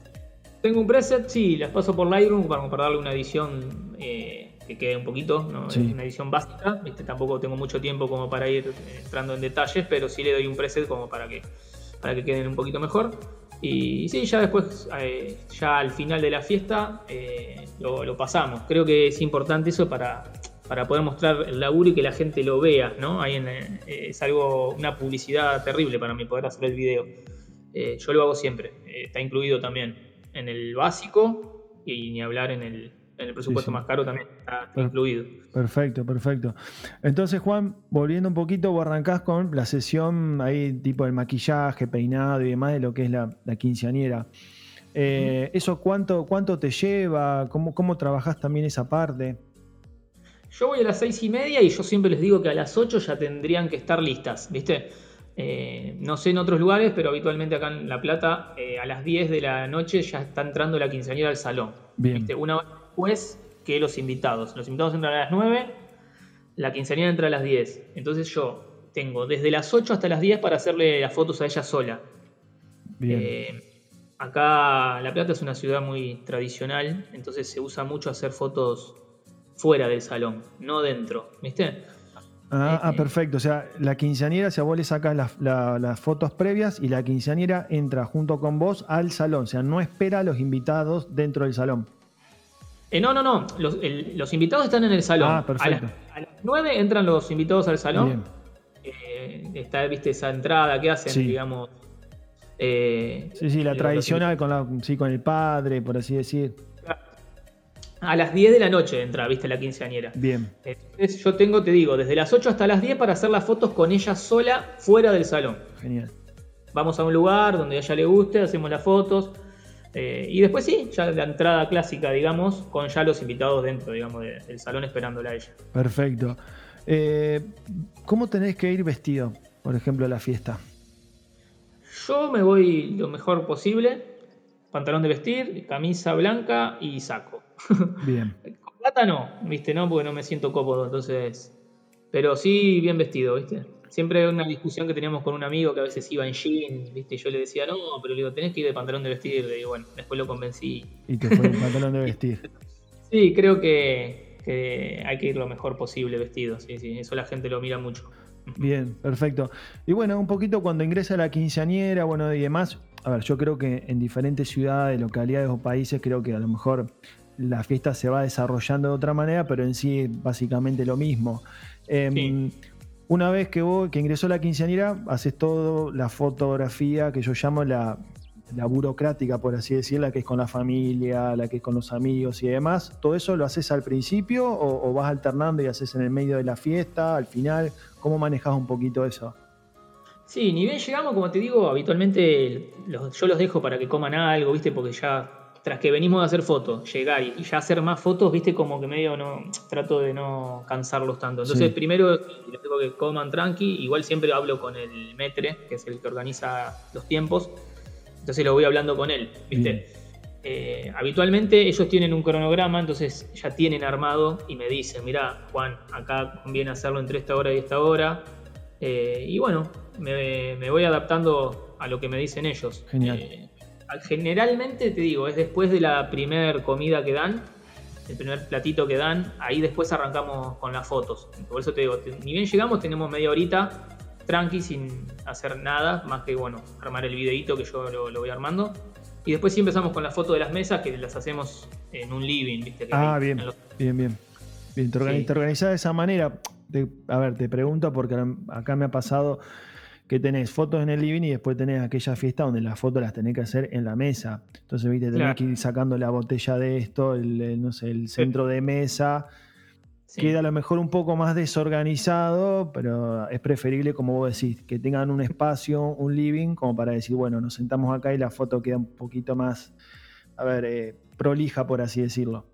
Tengo un preset, sí, las paso por Lightroom para, para darle una edición eh, que quede un poquito, ¿no? Sí. Es una edición básica, ¿viste? tampoco tengo mucho tiempo como para ir entrando en detalles, pero sí le doy un preset como para que, para que queden un poquito mejor. Y sí, ya después, eh, ya al final de la fiesta, eh, lo, lo pasamos. Creo que es importante eso para, para poder mostrar el laburo y que la gente lo vea, ¿no? Ahí en, eh, es algo, una publicidad terrible para mí poder hacer el video. Yo lo hago siempre, está incluido también en el básico y ni hablar en el, en el presupuesto Sí, sí. más caro también está incluido. Perfecto, perfecto. Entonces, Juan, volviendo un poquito, vos arrancás con la sesión ahí, tipo el maquillaje, peinado y demás de lo que es la, la quinceañera. Eh, ¿Eso cuánto, cuánto te lleva? ¿Cómo, ¿Cómo trabajás también esa parte? Yo voy a las seis y media y yo siempre les digo que a las 8 ya tendrían que estar listas, ¿viste? Eh, no sé en otros lugares, pero habitualmente acá en La Plata, eh, a las 10 de la noche ya está entrando la quinceañera al salón. Bien. ¿viste? Una hora después que los invitados. Los invitados entran a las 9, la quinceañera entra a las 10. Entonces yo tengo desde las 8 hasta las 10 para hacerle las fotos a ella sola. Bien. Eh, acá La Plata es una ciudad muy tradicional, entonces se usa mucho hacer fotos fuera del salón, no dentro, ¿viste? ah, ah, eh, perfecto. O sea, la quinceañera, o sea, vos le las, la- las fotos previas y la quinceañera entra junto con vos al salón. O sea, no espera a los invitados dentro del salón. Eh, no, no, no, los, el- los invitados están en el salón. Ah, perfecto. A, las- las 9 entran los invitados al salón. Eh, está, viste, esa entrada que hacen, digamos. Eh, sí, sí, la tradicional con, la, sí, con el padre, por así decir. A las 10 de la noche entra, viste, la quinceañera. Bien. Entonces yo tengo, te digo, desde las 8 hasta las 10 para hacer las fotos con ella sola fuera del salón. Genial. Vamos a un lugar donde a ella le guste, hacemos las fotos. Eh, y después sí, ya la entrada clásica, digamos, con ya los invitados dentro, digamos, del salón esperándola a ella. Perfecto. Eh, ¿Cómo tenés que ir vestido, por ejemplo, a la fiesta? Yo me voy lo mejor posible. Pantalón de vestir, camisa blanca y saco. Bien. Con no, ¿viste? No, porque no me siento cómodo, entonces. Pero sí, bien vestido, ¿viste? Siempre una discusión que teníamos con un amigo que a veces iba en jean, ¿viste? Yo le decía, no, pero le digo, tenés que ir de pantalón de vestir. Y bueno, después lo convencí. Y te fue el pantalón de vestir. sí, creo que, que hay que ir lo mejor posible vestido, sí, sí. Eso la gente lo mira mucho. Bien, perfecto. Y bueno, un poquito cuando ingresa la quinceañera, bueno, y demás, a ver, yo creo que en diferentes ciudades, localidades o países, creo que a lo mejor la fiesta se va desarrollando de otra manera, pero en sí es básicamente lo mismo. Em, una vez que vos, que ingresó la quinceañera, haces todo la fotografía que yo llamo la, burocrática, por así decirla, que es con la familia, la que es con los amigos y demás. ¿Todo eso lo haces al principio o, vas alternando y haces en el medio de la fiesta, al final? ¿Cómo manejas un poquito eso? Sí, ni bien llegamos, como te digo, habitualmente yo los dejo para que coman algo, ¿viste? Porque ya tras que venimos a hacer fotos, llegar y, ya hacer más fotos, viste, como que medio no trato de no cansarlos tanto. Entonces, primero les digo que coman tranqui, igual siempre hablo con el metre, que es el que organiza los tiempos. Entonces lo voy hablando con él, viste. Eh, habitualmente ellos tienen un cronograma, entonces ya tienen armado y me dicen, mira, Juan, acá conviene hacerlo entre esta hora y esta hora. Eh, y bueno, me, voy adaptando a lo que me dicen ellos. Genial. Eh, generalmente te digo, es después de la primer comida que dan, el primer platito que dan, ahí después arrancamos con las fotos. Por eso te digo, ni bien llegamos, tenemos media horita tranqui, sin hacer nada, más que bueno, armar el videito que yo lo, voy armando. Y después sí empezamos con la foto de las mesas que las hacemos en un living, ¿viste? ah, bien, bien, bien, bien. te, organizás de esa manera. a ver, te pregunto porque acá me ha pasado que tenés fotos en el living y después tenés aquella fiesta donde las fotos las tenés que hacer en la mesa. Entonces, viste, tenés que ir sacando la botella de esto, el, no sé, el centro de mesa. Queda a lo mejor un poco más desorganizado, pero es preferible, como vos decís, que tengan un espacio, un living, como para decir, bueno, nos sentamos acá y la foto queda un poquito más, a ver, eh, prolija, por así decirlo.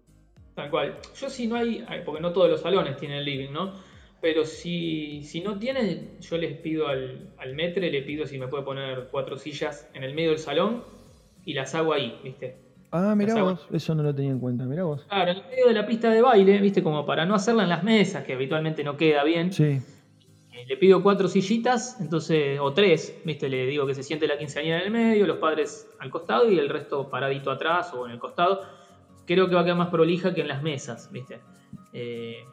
Tal cual. Yo si no hay, porque no todos los salones tienen living, ¿no? Pero si, si no tiene, yo les pido al, al metre, le pido si me puede poner cuatro sillas en el medio del salón y las hago ahí, ¿viste? Ah, mirá vos, eso no lo tenía en cuenta, mirá vos. Claro, en el medio de la pista de baile, ¿viste? Como para no hacerla en las mesas, que habitualmente no queda bien. Sí. Eh, le pido cuatro sillitas, entonces, o tres, ¿viste? Le digo que se siente la quinceañera en el medio, los padres al costado y el resto paradito atrás o en el costado. Creo que va a quedar más prolija que en las mesas, ¿viste? Eh,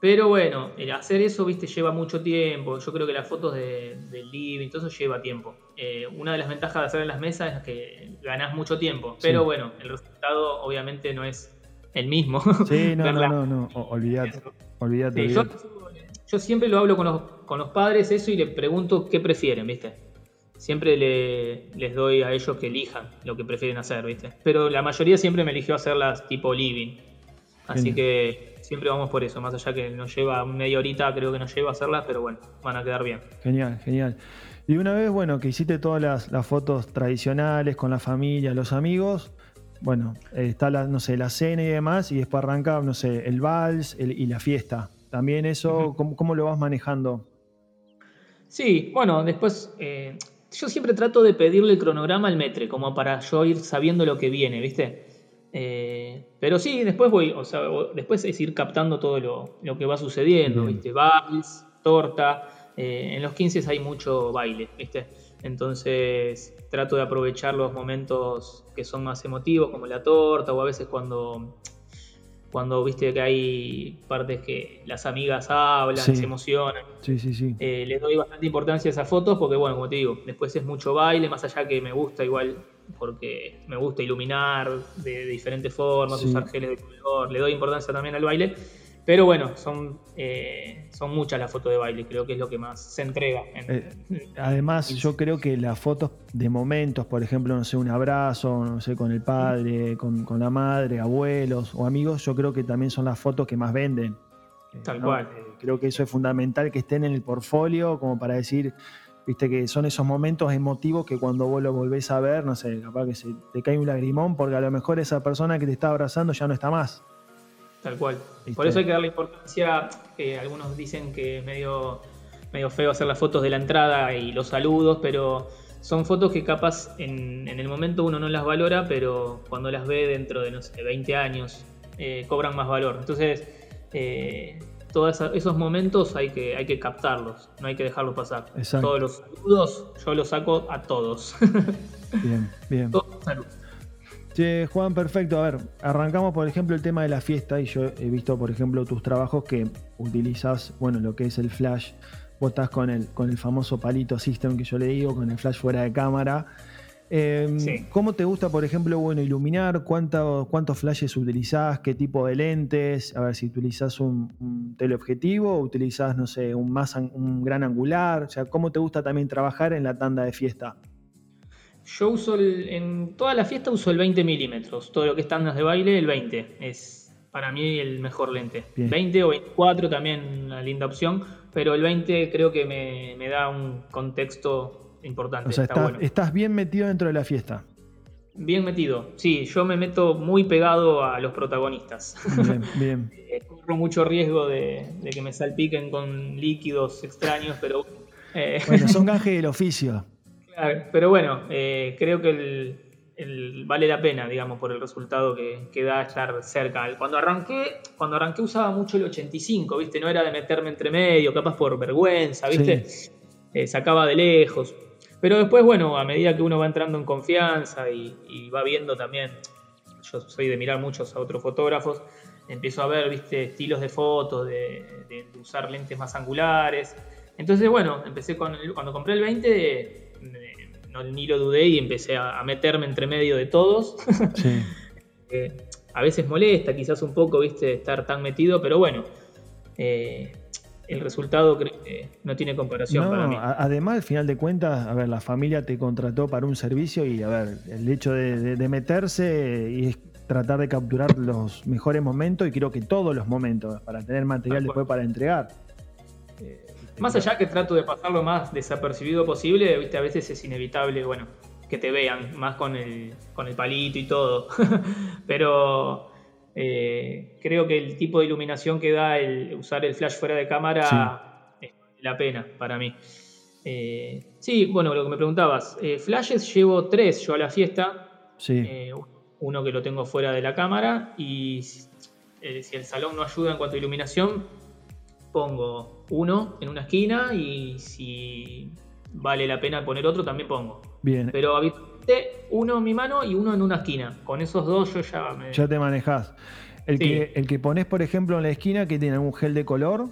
pero bueno, el hacer eso, viste, lleva mucho tiempo. Yo creo que las fotos de, del living, todo eso lleva tiempo. Eh, una de las ventajas de hacer en las mesas es que ganás mucho tiempo. Pero bueno, el resultado obviamente no es el mismo. Sí, no, no, no, no, olvídate. olvídate, Yo, siempre lo hablo con los, con los padres eso y les pregunto qué prefieren, ¿viste? Siempre le, les doy a ellos que elijan lo que prefieren hacer, ¿viste? Pero la mayoría siempre me eligió hacerlas tipo living. Así que siempre vamos por eso, más allá que nos lleva media horita, creo que nos lleva a hacerlas, pero bueno, van a quedar bien. Genial, genial. Y una vez, bueno, que hiciste todas las, fotos tradicionales con la familia, los amigos, bueno, está la, no sé, la cena y demás, y después arranca, no sé, el vals y la fiesta. También eso, ¿cómo, lo vas manejando? Sí, bueno, después eh, yo siempre trato de pedirle el cronograma al metre, como para yo ir sabiendo lo que viene, ¿viste? Eh, pero sí, después voy, o sea, después es ir captando todo lo, que va sucediendo, ¿viste? Bailes, torta. Eh, en los 15 hay mucho baile, ¿viste? Entonces trato de aprovechar los momentos que son más emotivos, como la torta, o a veces cuando, cuando viste que hay partes que las amigas hablan, se emocionan. Sí, sí, sí. Eh, les doy bastante importancia a esas fotos porque, bueno, como te digo, después es mucho baile, más allá que me gusta igual porque me gusta iluminar de, diferentes formas, usar geles de color, le doy importancia también al baile. Pero bueno, son, eh, son muchas las fotos de baile, creo que es lo que más se entrega. Eh, además, yo creo que las fotos de momentos, por ejemplo, no sé, un abrazo, no sé, con el padre, con, la madre, abuelos o amigos, yo creo que también son las fotos que más venden. Tal cual. creo que eso es fundamental que estén en el portfolio, como para decir, viste que son esos momentos emotivos que cuando vos lo volvés a ver, no sé, capaz que se te cae un lagrimón porque a lo mejor esa persona que te está abrazando ya no está más. Tal cual. Por eso hay que darle importancia, que algunos dicen que es medio, medio feo hacer las fotos de la entrada y los saludos, pero son fotos que capaz en, el momento uno no las valora, pero cuando las ve dentro de, no sé, 20 años, eh, cobran más valor. Entonces, eh, todos esos momentos hay que, hay que captarlos, no hay que dejarlos pasar. Todos los saludos yo los saco a todos. Bien, bien. Todos saludos. Juan, perfecto. A ver, arrancamos por ejemplo el tema de la fiesta y yo he visto, por ejemplo, tus trabajos que utilizas, bueno, lo que es el flash. Vos estás con el, con el famoso palito system que yo le digo, con el flash fuera de cámara. Em, ¿Cómo te gusta, por ejemplo, bueno, iluminar? ¿Cuántos flashes utilizás? ¿Qué tipo de lentes? A ver, si utilizás un, teleobjetivo o utilizás, no sé, un, más, un gran angular. O sea, ¿cómo te gusta también trabajar en la tanda de fiesta? Yo uso en toda la fiesta uso el 20 milímetros. Todo lo que es tandas de baile, el 20. Es para mí el mejor lente. 20 o 24 también una linda opción, pero el 20 creo que me, da un contexto importante. O sea, estás bien metido dentro de la fiesta. Bien metido, sí, yo me meto muy pegado a los protagonistas. Bien, bien. Eh, corro mucho riesgo de, que me salpiquen con líquidos extraños, pero... Eh, bueno, son gajes del oficio pero bueno, eh, creo que vale la pena, digamos, por el resultado que, da estar cerca. Cuando arranqué, cuando arranqué usaba mucho el 85, ¿viste? No era de meterme entre medio, capaz por vergüenza, ¿viste? Eh, sacaba de lejos. Pero después, bueno, a medida que uno va entrando en confianza y, va viendo también, yo soy de mirar muchos a otros fotógrafos, empiezo a ver, ¿viste? Estilos de fotos, de, usar lentes más angulares. Entonces, bueno, empecé con cuando compré el 20 no, ni lo dudé y empecé a, meterme entre medio de todos. Eh, a veces molesta quizás un poco, viste, estar tan metido, pero bueno, eh, el resultado que no tiene comparación para mí. Además, al final de cuentas, a ver, la familia te contrató para un servicio y, a ver, el hecho de, meterse y tratar de capturar los mejores momentos y creo que todos los momentos para tener material después para entregar. Más allá que trato de pasar lo más desapercibido posible, ¿viste? a veces es inevitable, bueno, que te vean, más con el, con el palito y todo. Pero eh, creo que el tipo de iluminación que da el usar el flash fuera de cámara es la pena para mí. Eh, sí, bueno, lo que me preguntabas, eh, flashes llevo tres yo a la fiesta. Sí. uno que lo tengo fuera de la cámara y si el salón no ayuda en cuanto a iluminación, pongo uno en una esquina y si vale la pena poner otro, también pongo. Bien. Pero uno en mi mano y uno en una esquina. Con esos dos yo ya me... Ya te manejas. El, que, el que pones, por ejemplo, en la esquina, que tiene algún gel de color.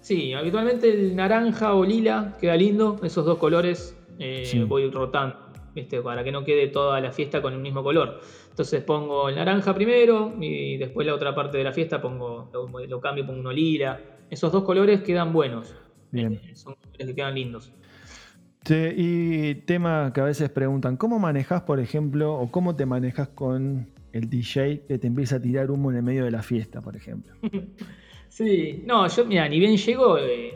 Sí, habitualmente el naranja o lila queda lindo. Esos dos colores eh, voy rotando, ¿viste? para que no quede toda la fiesta con el mismo color. Entonces pongo el naranja primero y después la otra parte de la fiesta pongo lo, lo cambio, pongo uno lila esos dos colores quedan buenos. Bien. Eh, son colores que quedan lindos. Y tema que a veces preguntan, ¿cómo manejas, por ejemplo, o cómo te manejas con el DJ que te empieza a tirar humo en el medio de la fiesta, por ejemplo? sí, no, yo, mira, ni bien llego, eh,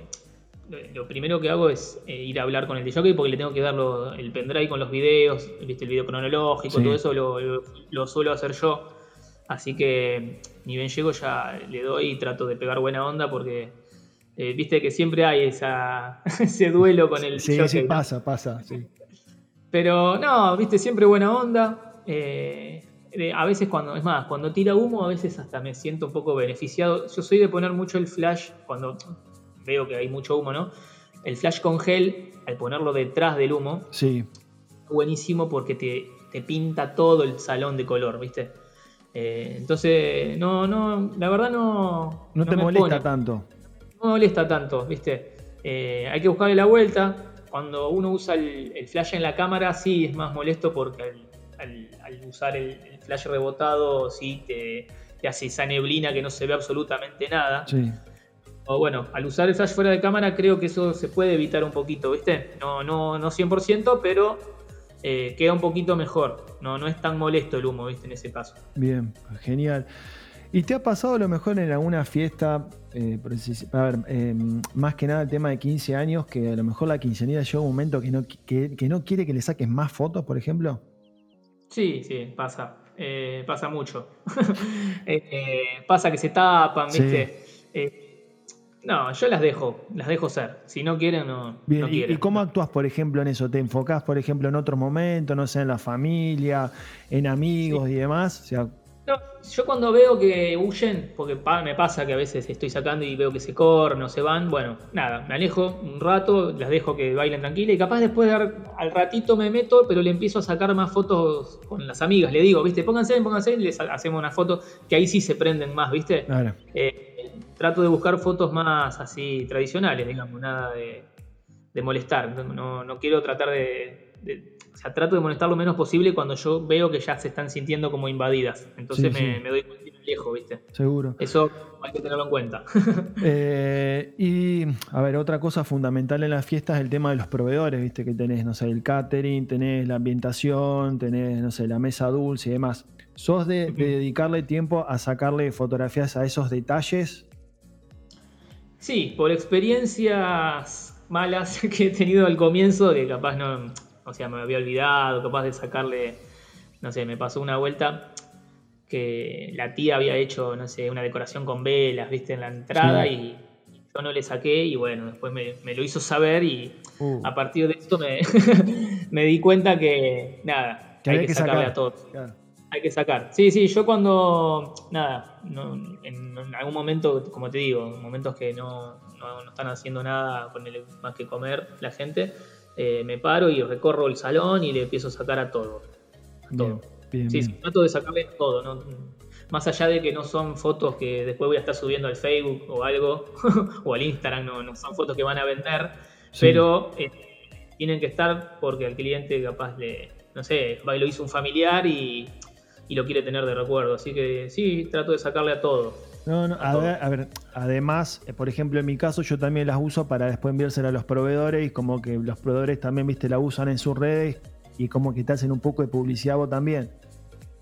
lo primero que hago es eh, ir a hablar con el DJ porque le tengo que dar el pendrive con los videos, ¿viste? el video cronológico, todo eso lo, suelo hacer yo. Así que ni bien llego ya le doy y trato de pegar buena onda porque eh, viste que siempre hay esa, ese duelo con el... Sí, sí, pasa, pasa, sí. Pero no, viste, siempre buena onda. Eh, a veces cuando, es más, cuando tira humo, a veces hasta me siento un poco beneficiado. Yo soy de poner mucho el flash cuando veo que hay mucho humo, ¿no? El flash con gel, al ponerlo detrás del humo, sí. buenísimo porque te, te pinta todo el salón de color, ¿viste? Eh, entonces, no, no, la verdad no. No, te molesta tanto. No molesta tanto, ¿viste? Eh, hay que buscarle la vuelta. Cuando uno usa el, flash en la cámara, sí es más molesto porque al, usar el, flash rebotado, sí te, te hace esa neblina que no se ve absolutamente nada. Sí. O bueno, al usar el flash fuera de cámara creo que eso se puede evitar un poquito, ¿viste? No, no, no 100%, pero eh, queda un poquito mejor. No, no es tan molesto el humo, ¿viste? En ese caso. Bien, genial. ¿Y te ha pasado a lo mejor en alguna fiesta, eh, a ver, em, más que nada el tema de 15 años, que a lo mejor la quinceañera llega un momento que no, que, no quiere que le saques más fotos, por ejemplo? Sí, sí, pasa. Eh, pasa mucho. pasa que se tapan, ¿viste? No, yo las dejo, las dejo ser. Si no quieren, no, Bien, ¿y, cómo actúas, por ejemplo, en eso? ¿Te enfocás, por ejemplo, en otro momento, no sé, en la familia, en amigos y demás? No, yo cuando veo que huyen, porque me pasa que a veces estoy sacando y veo que se corren o se van, bueno, nada, me alejo un rato, las dejo que bailen tranquila y capaz después de al ratito me meto, pero le empiezo a sacar más fotos con las amigas. Le digo, viste, pónganse, pónganse y les hacemos una foto que ahí sí se prenden más, viste. Claro. Eh, trato de buscar fotos más así tradicionales, digamos, nada de, molestar. No, quiero tratar de, O sea, trato de molestar lo menos posible cuando yo veo que ya se están sintiendo como invadidas. Entonces me, doy cuenta viejo, ¿viste? Seguro. Eso hay que tenerlo en cuenta. Eh, y, a ver, otra cosa fundamental en las fiestas es el tema de los proveedores, ¿viste? Que tenés, no sé, el catering, tenés la ambientación, tenés, no sé, la mesa dulce y demás. ¿Sos de dedicarle tiempo a sacarle fotografías a esos detalles Sí, por experiencias malas que he tenido al comienzo, que capaz no, o sea, me había olvidado, capaz de sacarle, no sé, me pasó una vuelta que la tía había hecho, no sé, una decoración con velas, viste, en la entrada y yo no le saqué y bueno, después me, lo hizo saber y uh. a partir de esto me, me, di cuenta que, nada, hay que, sacarle a todos. Hay que sacar. Sí, sí, yo cuando, nada, en, algún momento, como te digo, en momentos que no, están haciendo nada con más que comer la gente, eh, me paro y recorro el salón y le empiezo a sacar a todo. todo. sí, sí, trato de sacarle todo, ¿no? Más allá de que no son fotos que después voy a estar subiendo al Facebook o algo, o al Instagram, no, son fotos que van a vender, pero eh, tienen que estar porque al cliente capaz le, no sé, lo hizo un familiar y y lo quiere tener de recuerdo. Así que sí, trato de sacarle a todo. No, no, a, Ver, además, eh, por ejemplo, en mi caso, yo también las uso para después enviársela a los proveedores y como que los proveedores también, viste, la usan en sus redes y como que te hacen un poco de publicidad vos también.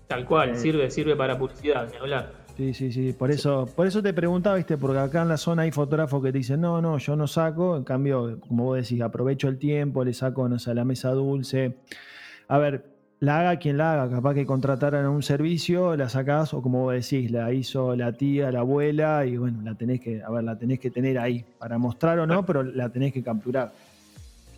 Tal cual, eh, sirve, sirve para publicidad, ni hablar. Sí, sí, sí. Por eso, por eso te preguntaba, viste, porque acá en la zona hay fotógrafos que te dicen, no, no, yo no saco. En cambio, como vos decís, aprovecho el tiempo, le saco, no sé, la mesa dulce. A ver, la haga quien la haga, capaz que contrataran un servicio, la sacás o como vos decís, la hizo la tía, la abuela y bueno, la tenés que, a ver, la tenés que tener ahí para mostrar o no, pero la tenés que capturar.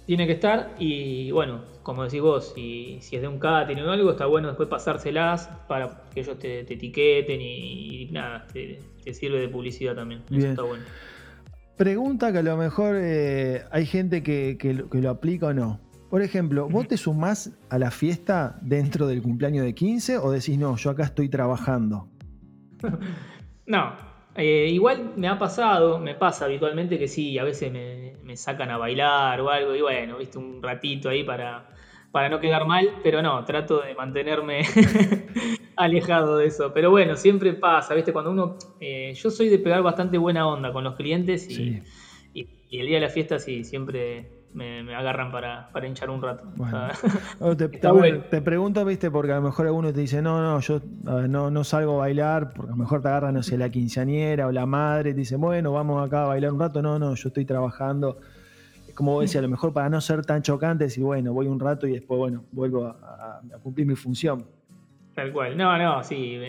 Tiene que estar y bueno, como decís vos, si, si es de un catering o algo, está bueno después pasárselas para que ellos te, etiqueten y, nada, te, sirve de publicidad también. Eso está bueno. Pregunta que a lo mejor eh, hay gente que, que lo aplica o no. Por ejemplo, ¿vos te sumás a la fiesta dentro del cumpleaños de 15 o decís, no, yo acá estoy trabajando? no, eh, igual me ha pasado, me pasa habitualmente que sí, a veces me, sacan a bailar o algo y bueno, viste un ratito ahí para, para no quedar mal, pero no, trato de mantenerme alejado de eso. Pero bueno, siempre pasa, viste, cuando uno, eh, yo soy de pegar bastante buena onda con los clientes y, y el día de la fiesta sí, siempre me, agarran para, hinchar un rato. te, pregunto, viste, porque a lo mejor alguno te dice, no, no, yo no, no salgo a bailar, porque a lo mejor te agarran, no sé, la quinceañera o la madre, te dice, bueno, vamos acá a bailar un rato. No, no, yo estoy trabajando. Es como vos decías, a lo mejor para no ser tan chocantes y bueno, voy un rato y después, bueno, vuelvo a cumplir mi función. Tal cual. No, no, sí.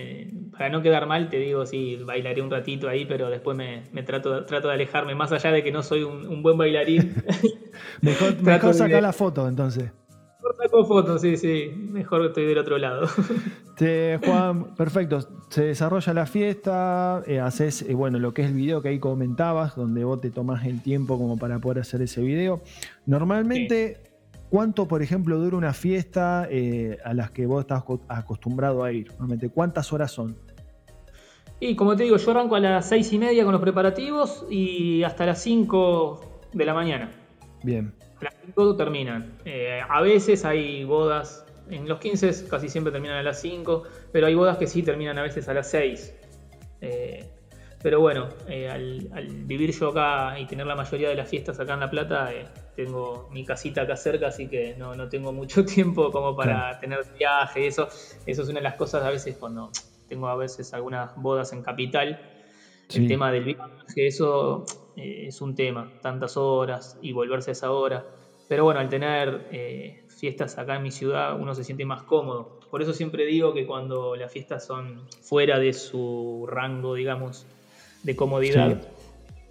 para no quedar mal, te digo, sí, bailaré un ratito ahí, pero después me, trato, trato de alejarme. Más allá de que no soy un, buen bailarín. mejor mejor sacar la foto, entonces. Mejor saco fotos, sí, sí. Mejor estoy del otro lado. Juan, perfecto. Se desarrolla la fiesta, eh, haces, eh, bueno, lo que es el video que ahí comentabas, donde vos te tomás el tiempo como para poder hacer ese video. Normalmente. ¿Cuánto, por ejemplo, dura una fiesta eh, a las que vos estás acostumbrado a ir? Normalmente, ¿cuántas horas son? Y como te digo, yo arranco a las seis y media con los preparativos y hasta las 5 de la mañana. Bien. A las 5 terminan. Eh, a veces hay bodas, en los 15 casi siempre terminan a las 5, pero hay bodas que sí terminan a veces a las 6. Eh, pero bueno, eh, al, vivir yo acá y tener la mayoría de las fiestas acá en La Plata, eh, tengo mi casita acá cerca, así que no, no tengo mucho tiempo como para tener viaje y eso. Eso es una de las cosas a veces cuando tengo a veces algunas bodas en capital. El tema del viaje, eso eh, es un tema, tantas horas y volverse a esa hora. Pero bueno, al tener fiestas acá en mi ciudad, uno se siente más cómodo. Por eso siempre digo que cuando las fiestas son fuera de su rango, digamos, de comodidad,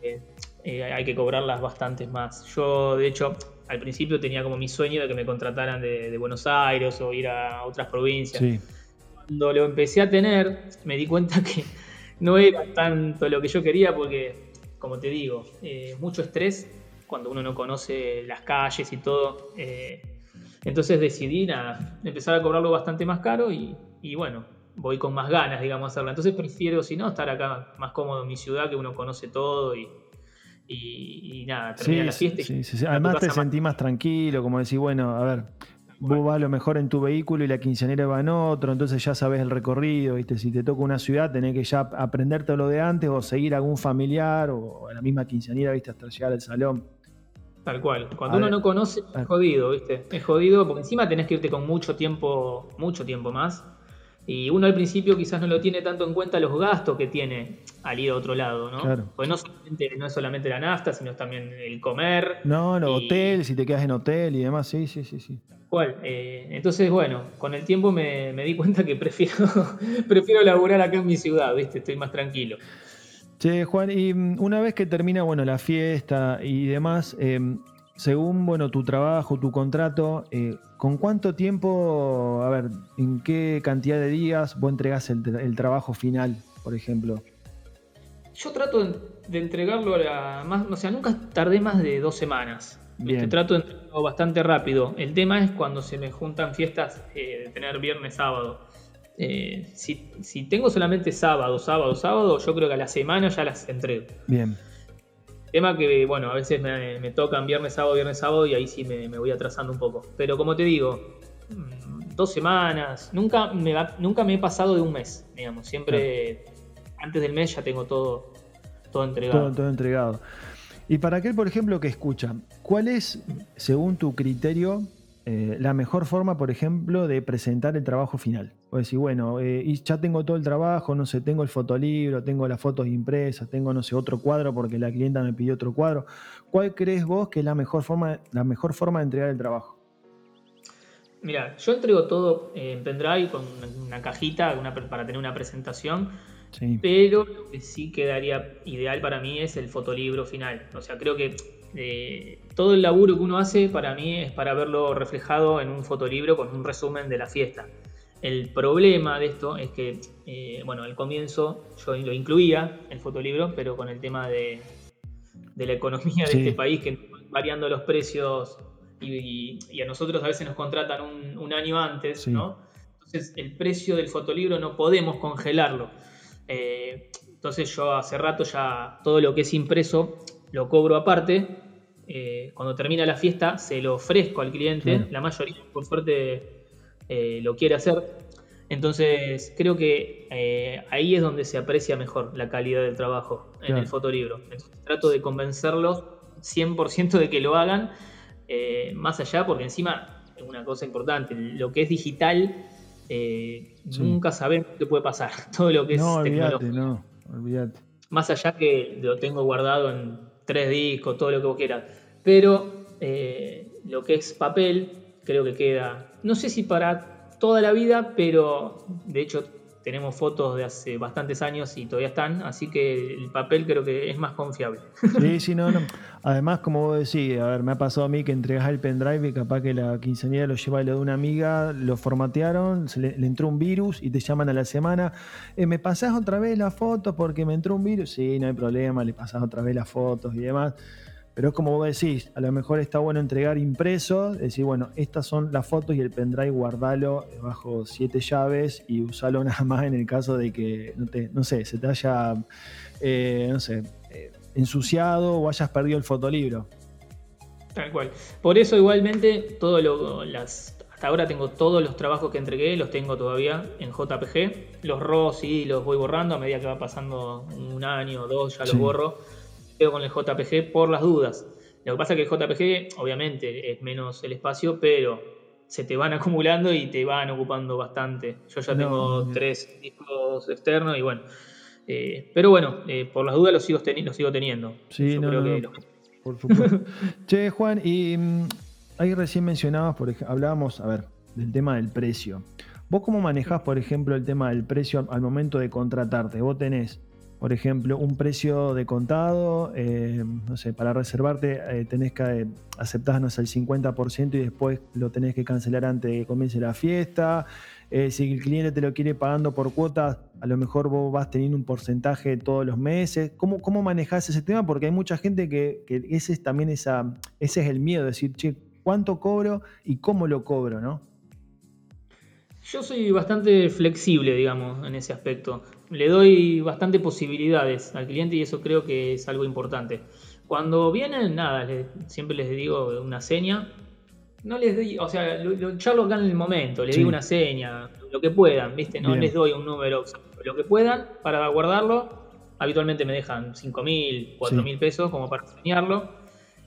eh, eh, hay que cobrarlas bastantes más. Yo, de hecho, al principio tenía como mi sueño de que me contrataran de, Buenos Aires o ir a otras provincias. Cuando lo empecé a tener, me di cuenta que no era tanto lo que yo quería porque, como te digo, eh, mucho estrés cuando uno no conoce las calles y todo. entonces decidí empezar a cobrarlo bastante más caro y, y bueno, voy con más ganas, digamos, hacerla. Entonces prefiero, si no, estar acá más cómodo en mi ciudad, que uno conoce todo y, y, nada, termina la fiesta. Sí, sí, Además te sentís más tranquilo, como decir, bueno, a ver, vos vas a lo mejor en tu vehículo y la quinceañera va en otro, entonces ya sabes el recorrido, ¿viste? Si te toca una ciudad, tenés que ya aprenderte lo de antes o seguir a algún familiar o a la misma quinceañera, ¿viste? Hasta llegar al salón. Tal cual. Cuando uno no conoce, es jodido, ¿viste? Es jodido porque encima tenés que irte con mucho tiempo, mucho tiempo más y uno al principio quizás no lo tiene tanto en cuenta los gastos que tiene al ir a otro lado, ¿no? Claro. Pues no, no es solamente la nafta, sino también el comer. No, el hotel, si te quedas en hotel y demás, sí, sí, sí. sí. Eh, entonces, bueno, con el tiempo me, di cuenta que prefiero, prefiero laburar acá en mi ciudad, ¿viste? Estoy más tranquilo. Che, Juan, y mm, una vez que termina, bueno, la fiesta y demás, eh, según bueno, tu trabajo, tu contrato, eh, ¿con cuánto tiempo, a ver, en qué cantidad de días vos entregás el, trabajo final, por ejemplo? Yo trato de entregarlo a más, o sea, nunca tardé más de dos semanas. Bien. Trato de entregarlo bastante rápido. El tema es cuando se me juntan fiestas eh, de tener viernes, sábado. Eh, si, si, tengo solamente sábado, sábado, sábado, yo creo que a la semana ya las entrego. Bien. Tema que, bueno, a veces me, tocan viernes, sábado, viernes, sábado y ahí sí me, voy atrasando un poco. Pero como te digo, mm, dos semanas, nunca me, nunca me he pasado de un mes, digamos. Siempre antes del mes ya tengo todo, todo entregado. Todo, entregado. Y para aquel, por ejemplo, que escucha, ¿cuál es, según tu criterio, eh, la mejor forma, por ejemplo, de presentar el trabajo final? O decir, bueno, eh, y ya tengo todo el trabajo, no sé, tengo el fotolibro, tengo las fotos impresas, tengo, no sé, otro cuadro porque la clienta me pidió otro cuadro. ¿Cuál crees vos que es la mejor forma, la mejor forma de entregar el trabajo? Mira, yo entrego todo en pendrive con una cajita para tener una presentación, pero lo que sí quedaría ideal para mí es el fotolibro final. O sea, creo que eh, todo el laburo que uno hace para mí es para verlo reflejado en un fotolibro con un resumen de la fiesta. El problema de esto es que, eh, bueno, al comienzo yo lo incluía, el fotolibro, pero con el tema de, la economía de este país, que variando los precios y, a nosotros a veces nos contratan un, año antes, ¿no? Entonces el precio del fotolibro no podemos congelarlo. Eh, entonces yo hace rato ya todo lo que es impreso lo cobro aparte. Eh, cuando termina la fiesta se lo ofrezco al cliente. La mayoría, por suerte, eh, lo quiere hacer. Entonces, creo que eh, ahí es donde se aprecia mejor la calidad del trabajo en el fotolibro. trato de convencerlos 100% de que lo hagan, más allá, porque encima, es una cosa importante, lo que es digital, nunca sabemos qué puede pasar. Todo lo que es tecnológico. No, olvídate. Más allá que lo tengo guardado en tres discos, todo lo que vos quieras. Pero lo que es papel, creo que queda, no sé si para toda la vida, pero de hecho tenemos fotos de hace bastantes años y todavía están, así que el papel creo que es más confiable. Sí, sí, no, no. Además, como vos decís, a ver, me ha pasado a mí que entregas el pendrive y capaz que la quinceañera lo lleva y lo de una amiga, lo formatearon, se le, entró un virus y te llaman a la semana, eh, ¿me pasás otra vez la foto porque me entró un virus? Sí, no hay problema, le pasás otra vez las fotos y demás. Pero es como vos decís, a lo mejor está bueno entregar impreso, decir, bueno, estas son las fotos y el pendrive guardalo bajo siete llaves y usalo nada más en el caso de que, no, te, no sé, se te haya, eh, no sé, eh, ensuciado o hayas perdido el fotolibro. Tal cual. Por eso igualmente todo lo, las, hasta ahora tengo todos los trabajos que entregué, los tengo todavía en JPG. Los RAW sí los voy borrando a medida que va pasando un año o dos, ya los borro. Quedo con el JPG por las dudas. Lo que pasa es que el JPG, obviamente, es menos el espacio, pero se te van acumulando y te van ocupando bastante. Yo ya tengo tres discos externos y bueno. Eh, pero bueno, eh, por las dudas los sigo, sigo teniendo. Sí, no, por supuesto. che, Juan, y mm, ahí recién mencionabas, por ejemplo, hablábamos, a ver, del tema del precio. ¿Vos cómo manejás, por ejemplo, el tema del precio al momento de contratarte? Vos tenés, por ejemplo, un precio de contado, eh, no sé, para reservarte eh, tenés que eh, aceptarnos el 50% y después lo tenés que cancelar antes de que comience la fiesta. si el cliente te lo quiere pagando por cuotas, a lo mejor vos vas teniendo un porcentaje todos los meses. ¿Cómo, cómo manejás ese tema? Porque hay mucha gente que, que ese es también esa, ese es el miedo, decir, che, cuánto cobro y cómo lo cobro, ¿no? Yo soy bastante flexible, digamos, en ese aspecto. Le doy bastante posibilidades al cliente y eso creo que es algo importante. Cuando vienen, nada, siempre les digo una seña. No les doy, o sea, lo, charlo acá en el momento, les digo una seña, lo que puedan, ¿viste? No les doy un número, lo que puedan para guardarlo. Habitualmente me dejan 5 mil, 4 mil pesos como para enseñarlo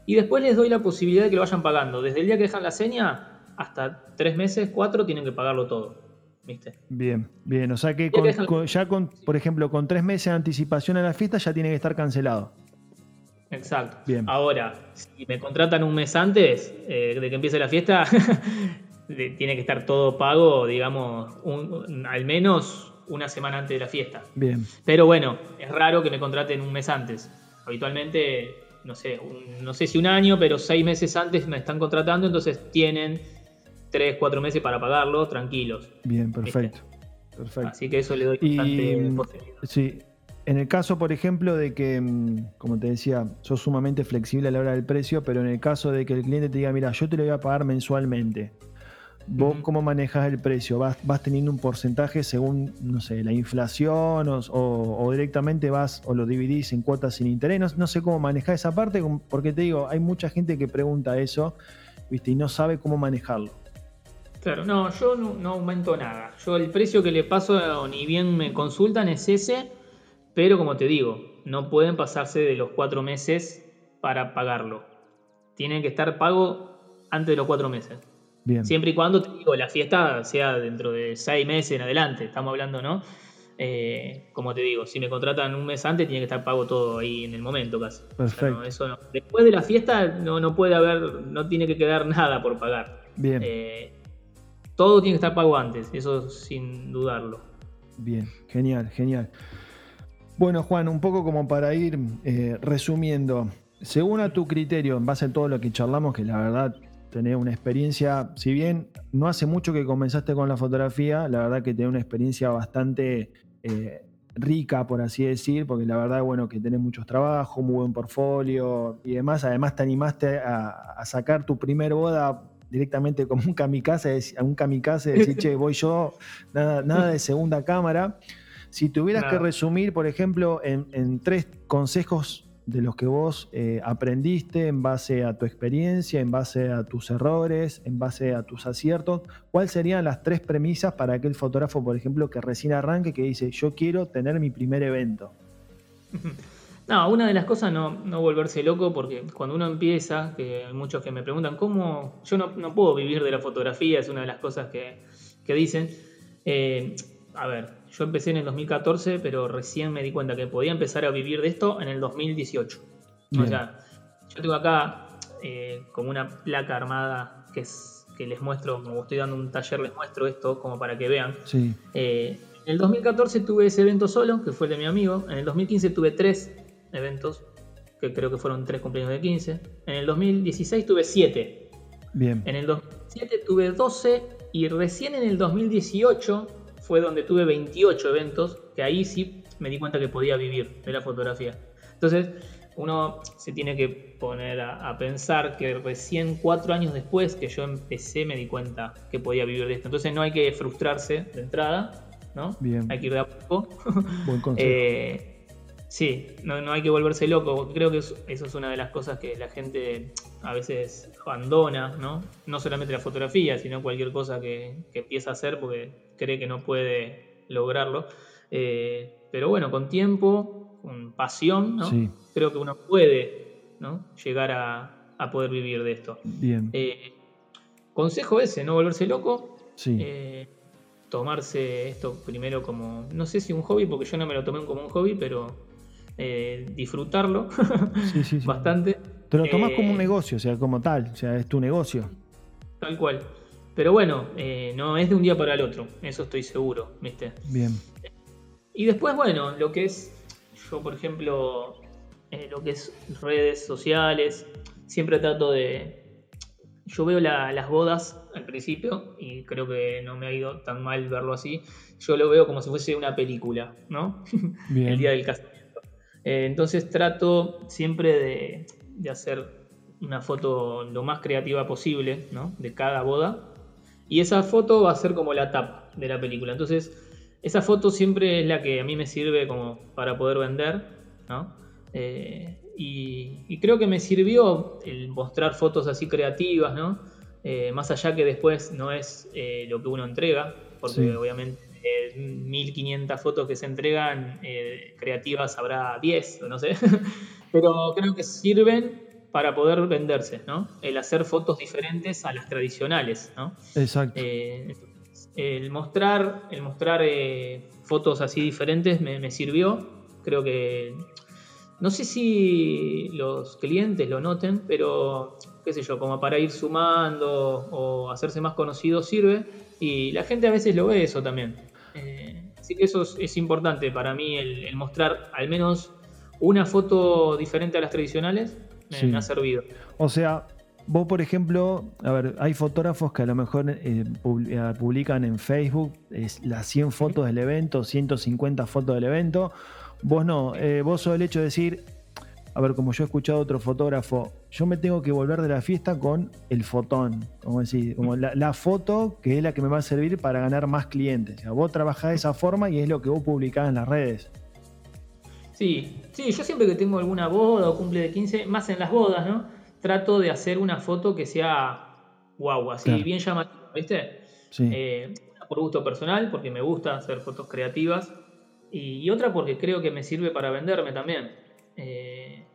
y después les doy la posibilidad de que lo vayan pagando. Desde el día que dejan la seña hasta tres meses, cuatro, tienen que pagarlo todo. ¿Viste? Bien, bien. O sea que ya con, por ejemplo, con tres meses de anticipación a la fiesta ya tiene que estar cancelado. Exacto. Bien. Ahora, si me contratan un mes antes eh, de que empiece la fiesta, tiene que estar todo pago, digamos, al menos una semana antes de la fiesta. Bien. Pero bueno, es raro que me contraten un mes antes. Habitualmente no sé, no sé si un año, pero seis meses antes me están contratando, entonces tienen tres, cuatro meses para pagarlo tranquilos. Bien, perfecto. perfecto. Así que eso le doy bastante mm, posibilidad. Sí. En el caso, por ejemplo, de que, mm, como te decía, sos sumamente flexible a la hora del precio, pero en el caso de que el cliente te diga, mira, yo te lo voy a pagar mensualmente, ¿Vos cómo manejas el precio? ¿Vas, ¿Vas, teniendo un porcentaje según, no sé, la inflación o, directamente vas o lo dividís en cuotas sin interés? No, sé cómo manejar esa parte, porque te digo, hay mucha gente que pregunta eso ¿viste? y no sabe cómo manejarlo. Claro, no, yo no, aumento nada. Yo el precio que le paso, ni bien me consultan, es ese, pero como te digo, no pueden pasarse de los cuatro meses para pagarlo. Tienen que estar pago antes de los cuatro meses. Siempre y cuando, te digo, la fiesta sea dentro de seis meses en adelante, estamos hablando, ¿no? Eh, como te digo, si me contratan un mes antes, tiene que estar pago todo ahí en el momento casi. Perfecto. eso Después de la fiesta no, no puede haber, no tiene que quedar nada por pagar. Bien. Eh, todo tiene que estar pago antes, eso sin dudarlo. Bien, genial, genial. Bueno, Juan, un poco como para ir eh, resumiendo, según a tu criterio, en base a todo lo que charlamos, que la verdad tener una experiencia, si bien no hace mucho que comenzaste con la fotografía, la verdad que tenés una experiencia bastante eh, rica, por así decir, porque la verdad, bueno, que tenés muchos trabajos, muy buen portfolio y demás. Además, te animaste a, sacar tu primer boda directamente como un kamikaze, a un kamikaze, decir, che, voy yo, nada, nada de segunda cámara. Si tuvieras que resumir, por ejemplo, en, en tres consejos de los que vos eh, aprendiste en base a tu experiencia, en base a tus errores, en base a tus aciertos? ¿Cuáles serían las tres premisas para aquel fotógrafo, por ejemplo, que recién arranque, que dice, yo quiero tener mi primer evento? No, una de las cosas no, no volverse loco, porque cuando uno empieza, que hay muchos que me preguntan, ¿cómo? Yo no, puedo vivir de la fotografía, es una de las cosas que, dicen. Eh, a ver, yo empecé en el 2014, pero recién me di cuenta que podía empezar a vivir de esto en el 2018. O sea, yo tengo acá eh, como una placa armada que es que les muestro, como estoy dando un taller, les muestro esto como para que vean. Sí. Eh, en el 2014 tuve ese evento solo, que fue el de mi amigo. En el 2015 tuve tres eventos, que creo que fueron tres cumpleaños de 15. En el 2016 tuve siete. Bien. En el 2017 tuve 12 y recién en el 2018 fue donde tuve 28 eventos, que ahí sí me di cuenta que podía vivir de la fotografía. Entonces, uno se tiene que poner a, pensar que recién cuatro años después que yo empecé me di cuenta que podía vivir de esto. Entonces no hay que frustrarse de entrada, ¿no? Bien. Hay que ir de a poco. Buen consejo. Eh, Sí, no, no hay que volverse loco. Creo que eso, es una de las cosas que la gente a veces abandona, ¿no? No solamente la fotografía, sino cualquier cosa que, empieza a hacer porque cree que no puede lograrlo. Eh, pero bueno, con tiempo, con pasión, ¿no? Creo que uno puede ¿no? llegar a, poder vivir de esto. Bien. Eh, consejo ese, no volverse loco. Sí. Eh, tomarse esto primero como, no sé si un hobby, porque yo no me lo tomé como un hobby, pero eh, disfrutarlo bastante. Te lo tomas como un eh, negocio, o sea, como tal, o sea, es tu negocio. Tal cual. Pero bueno, eh, no es de un día para el otro, eso estoy seguro, ¿viste? Bien. Y después, bueno, lo que es, yo por ejemplo, lo que es redes sociales, siempre trato de... Yo veo las bodas al principio y creo que no me ha ido tan mal verlo así. Yo lo veo como si fuese una película, ¿no? el día del casamiento eh, entonces trato siempre de, hacer una foto lo más creativa posible de cada boda. Y esa foto va a ser como la tapa de la película. Entonces, esa foto siempre es la que a mí me sirve como para poder vender. Eh, y, creo que me sirvió el mostrar fotos así creativas, eh, más allá que después no es lo que uno entrega, porque obviamente 1500 fotos que se entregan, eh, creativas habrá 10, no sé, pero creo que sirven para poder venderse, ¿no? El hacer fotos diferentes a las tradicionales, ¿no? Exacto. Eh, el mostrar, el mostrar eh, fotos así diferentes me, sirvió, creo que, no sé si los clientes lo noten, pero qué sé yo, como para ir sumando o hacerse más conocido sirve. Y la gente a veces lo ve eso también. Eh, así que eso es, importante para mí, el, mostrar al menos una foto diferente a las tradicionales, me, ha servido. O sea, vos por ejemplo, a ver, hay fotógrafos que a lo mejor eh, eh, publican en Facebook las 100 fotos del evento, 150 fotos del evento. Vos no, vos sos el hecho de decir, a ver, como yo he escuchado a otro fotógrafo, yo me tengo que volver de la fiesta con el fotón, como decir, como la, foto que es la que me va a servir para ganar más clientes. O sea, vos trabajás de esa forma y es lo que vos publicás en las redes. Sí, sí, yo siempre que tengo alguna boda o cumple de 15, más en las bodas, ¿no? Trato de hacer una foto que sea guau, así bien llamativa, ¿viste? Sí. Eh, por gusto personal, porque me gusta hacer fotos creativas, y, otra porque creo que me sirve para venderme también. Eh,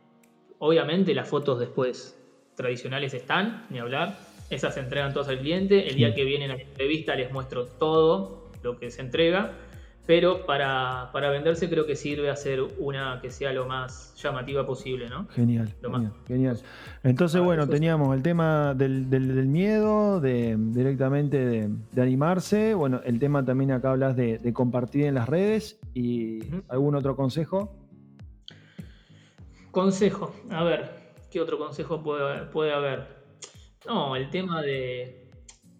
obviamente las fotos después tradicionales están, ni hablar. Esas se entregan todas al cliente. El día que vienen a la entrevista les muestro todo lo que se entrega. Pero para, venderse creo que sirve hacer una que sea lo más llamativa posible, ¿no? Genial, genial, Entonces, bueno, teníamos el tema del, miedo, de, directamente de, animarse. Bueno, el tema también acá hablas de, compartir en las redes. ¿Y algún otro consejo? Consejo, a ver, ¿qué otro consejo puede, haber? No, el tema de,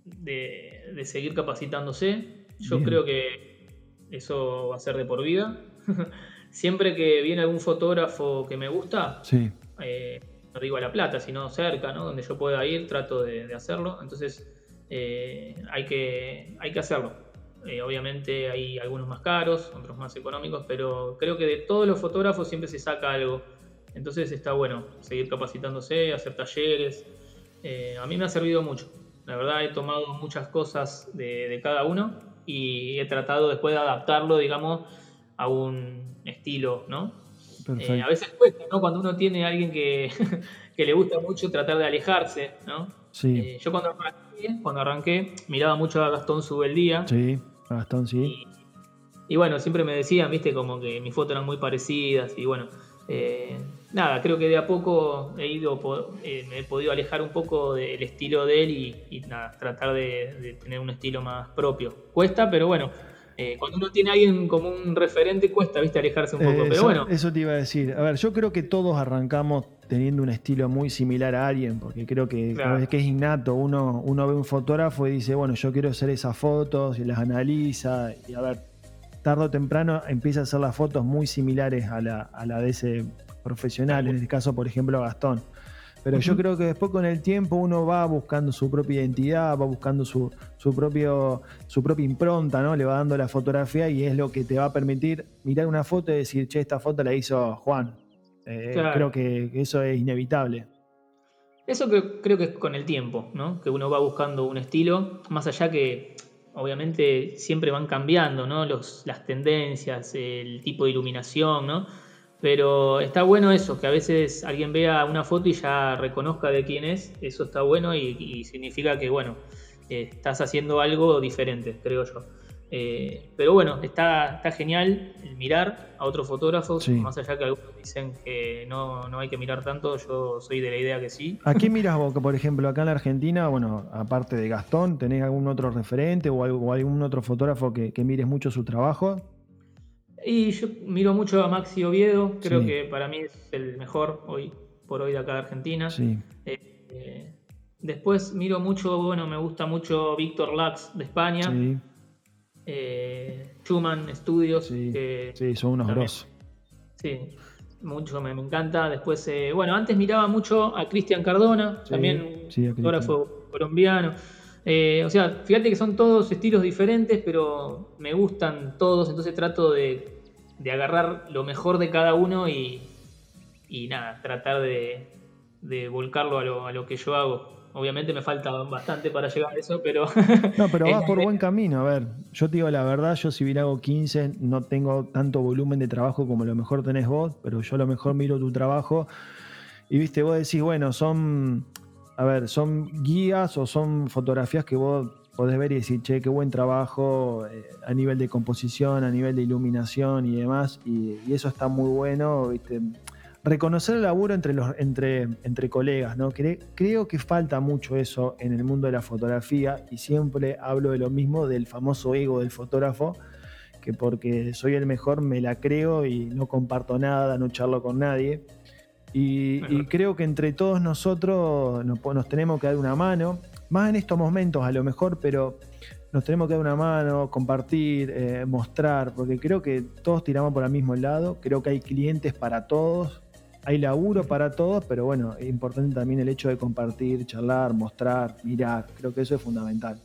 de, seguir capacitándose. Yo creo que eso va a ser de por vida. Siempre que viene algún fotógrafo que me gusta, eh, no digo a La Plata, sino cerca, ¿no? donde yo pueda ir, trato de, hacerlo. Entonces, eh, hay, que, hay que hacerlo. Eh, obviamente hay algunos más caros, otros más económicos, pero creo que de todos los fotógrafos siempre se saca algo. Entonces está bueno seguir capacitándose, hacer talleres. Eh, a mí me ha servido mucho. La verdad he tomado muchas cosas de, cada uno y he tratado después de adaptarlo, digamos, a un estilo, ¿no? Eh, a veces cuesta, ¿no? Cuando uno tiene a alguien que, le gusta mucho tratar de alejarse, ¿no? Sí. Eh, yo cuando arranqué, cuando arranqué, miraba mucho a Gastón Subeldía. Sí, a Gastón sí. Y, y, bueno, siempre me decían, viste, como que mis fotos eran muy parecidas y bueno, eh, nada, creo que de a poco he ido, eh, me he podido alejar un poco del estilo de él y, nada, tratar de, tener un estilo más propio. Cuesta, pero bueno, eh, cuando uno tiene a alguien como un referente, cuesta, viste, alejarse un poco. pero bueno. Eso te iba a decir. A ver, yo creo que todos arrancamos teniendo un estilo muy similar a alguien, porque creo que que es innato, uno, uno ve un fotógrafo y dice, bueno, yo quiero hacer esas fotos y las analiza, y a ver, tarde o temprano empieza a hacer las fotos muy similares a la, a la de ese profesional, en este caso, por ejemplo, Gastón. Pero yo creo que después con el tiempo uno va buscando su propia identidad, va buscando su, su, propio, su propia impronta, ¿no? Le va dando la fotografía y es lo que te va a permitir mirar una foto y decir, che, esta foto la hizo Juan. Eh, creo que, eso es inevitable. Eso creo que es con el tiempo, ¿no? Que uno va buscando un estilo, más allá que obviamente siempre van cambiando, ¿no? Los, las tendencias, el tipo de iluminación, ¿no? Pero está bueno eso, que a veces alguien vea una foto y ya reconozca de quién es, eso está bueno y, significa que, bueno, eh, estás haciendo algo diferente, creo yo. Eh, pero bueno, está, está genial el mirar a otros fotógrafos, más allá que algunos dicen que no, no, hay que mirar tanto, yo soy de la idea que sí. ¿A quién miras vos, por ejemplo, acá en la Argentina, bueno, aparte de Gastón, ¿tenés algún otro referente o, algún otro fotógrafo que, que mires mucho su trabajo? Y yo miro mucho a Maxi Oviedo, creo que para mí es el mejor hoy por hoy de acá de Argentina. Sí. Eh, después miro mucho, bueno, me gusta mucho Víctor Lax de España. Sí. Eh, Schumann Studios. Sí, sí son unos grosos. Sí, mucho me, encanta. Después, eh, bueno, antes miraba mucho a Cristian Cardona, también fotógrafo colombiano. Eh, o sea, fíjate que son todos estilos diferentes, pero me gustan todos, entonces trato de, de agarrar lo mejor de cada uno y, y nada, tratar de, de volcarlo a lo, a lo, que yo hago. Obviamente me falta bastante para llegar a eso, pero... No, pero vas por buen camino. A ver, yo te digo la verdad, yo si bien hago 15, no tengo tanto volumen de trabajo como lo mejor tenés vos, pero yo a lo mejor miro tu trabajo y viste, vos decís, bueno, son, a ver, son guías o son fotografías que vos podés ver y decir, che, qué buen trabajo eh, a nivel de composición, a nivel de iluminación y demás, y, eso está muy bueno. Reconocer el laburo entre, los, entre, entre colegas, ¿no? creo que falta mucho eso en el mundo de la fotografía y siempre hablo de lo mismo, del famoso ego del fotógrafo, que porque soy el mejor me la creo y no comparto nada, no charlo con nadie. Y, creo que entre todos nosotros nos, nos tenemos que dar una mano más en estos momentos a lo mejor, pero nos tenemos que dar una mano, compartir, eh, mostrar, porque creo que todos tiramos por el mismo lado, creo que hay clientes para todos, hay laburo para todos, pero bueno, es importante también el hecho de compartir, charlar, mostrar, mirar, creo que eso es fundamental.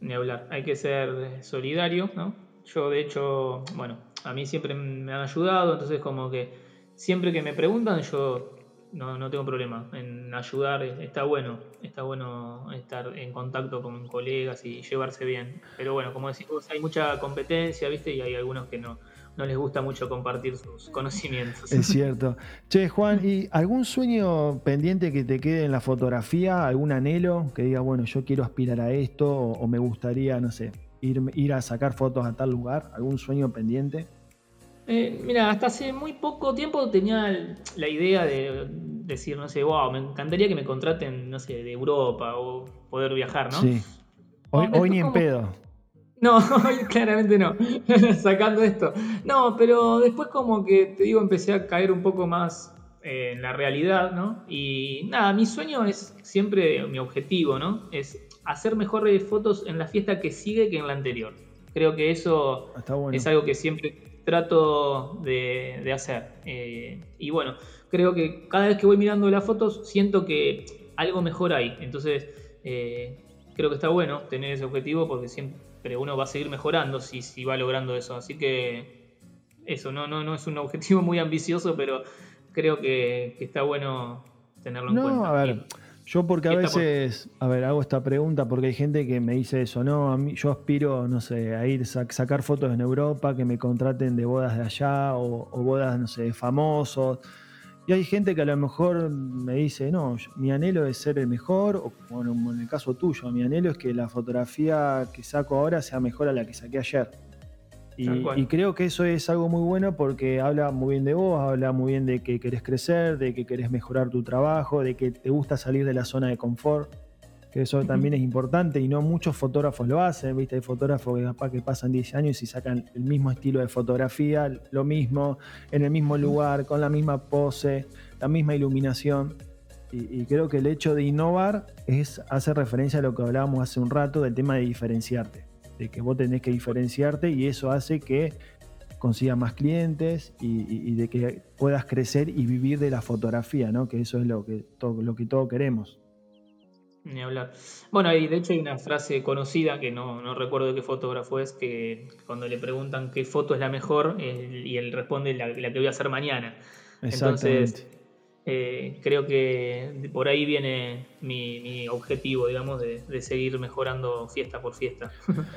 Ni hablar, hay que ser solidario, ¿no? Yo de hecho, bueno, a mí siempre me han ayudado, entonces como que siempre que me preguntan yo no, no tengo problema en ayudar, está bueno, está bueno estar en contacto con colegas y llevarse bien. Pero bueno, como decimos, hay mucha competencia, ¿viste? Y hay algunos que no, no les gusta mucho compartir sus conocimientos. Es cierto. Che, Juan, ¿y algún sueño pendiente que te quede en la fotografía? ¿Algún anhelo que diga, bueno, yo quiero aspirar a esto o, me gustaría, no sé, ir, ir a sacar fotos a tal lugar? ¿Algún sueño pendiente? Eh, mira, hasta hace muy poco tiempo tenía la idea de decir, no sé, wow, me encantaría que me contraten, no sé, de Europa o poder viajar, ¿no? Sí. Hoy, ni en pedo. No, hoy claramente no, sacando esto. No, pero después como que, te digo, empecé a caer un poco más en la realidad, ¿no? Y nada, mi sueño es siempre, mi objetivo, ¿no? Es hacer mejores fotos en la fiesta que sigue que en la anterior. Creo que eso es algo que siempre trato de, hacer. Eh, y bueno, creo que cada vez que voy mirando las fotos siento que algo mejor hay. Entonces, eh, creo que está bueno tener ese objetivo porque siempre uno va a seguir mejorando si, si va logrando eso. Así que eso, no, no, no es un objetivo muy ambicioso, pero creo que, está bueno tenerlo en cuenta. A ver. Yo porque a veces, a ver, hago esta pregunta porque hay gente que me dice eso, no, a mí yo aspiro, no sé, a ir a sacar fotos en Europa, que me contraten de bodas de allá o, bodas, no sé, de famosos. Y hay gente que a lo mejor me dice, no, mi anhelo es ser el mejor, o bueno, en el caso tuyo, mi anhelo es que la fotografía que saco ahora sea mejor a la que saqué ayer. Y, creo que eso es algo muy bueno porque habla muy bien de vos, habla muy bien de que querés crecer, de que querés mejorar tu trabajo, de que te gusta salir de la zona de confort, que eso también es importante y no muchos fotógrafos lo hacen, ¿viste? Hay fotógrafos que, que pasan 10 años y sacan el mismo estilo de fotografía, lo mismo, en el mismo lugar, con la misma pose, la misma iluminación. Y, y creo que el hecho de innovar es hacer referencia a lo que hablábamos hace un rato del tema de diferenciarte de que vos tenés que diferenciarte y eso hace que consigas más clientes y, de que puedas crecer y vivir de la fotografía, ¿no? Que eso es lo que, todo, lo que todos queremos. Ni hablar. Bueno, y de hecho hay una frase conocida que no, recuerdo de qué fotógrafo es, que cuando le preguntan qué foto es la mejor, y él responde la, que voy a hacer mañana. Entonces, eh, creo que por ahí viene mi, objetivo, digamos, de, seguir mejorando fiesta por fiesta.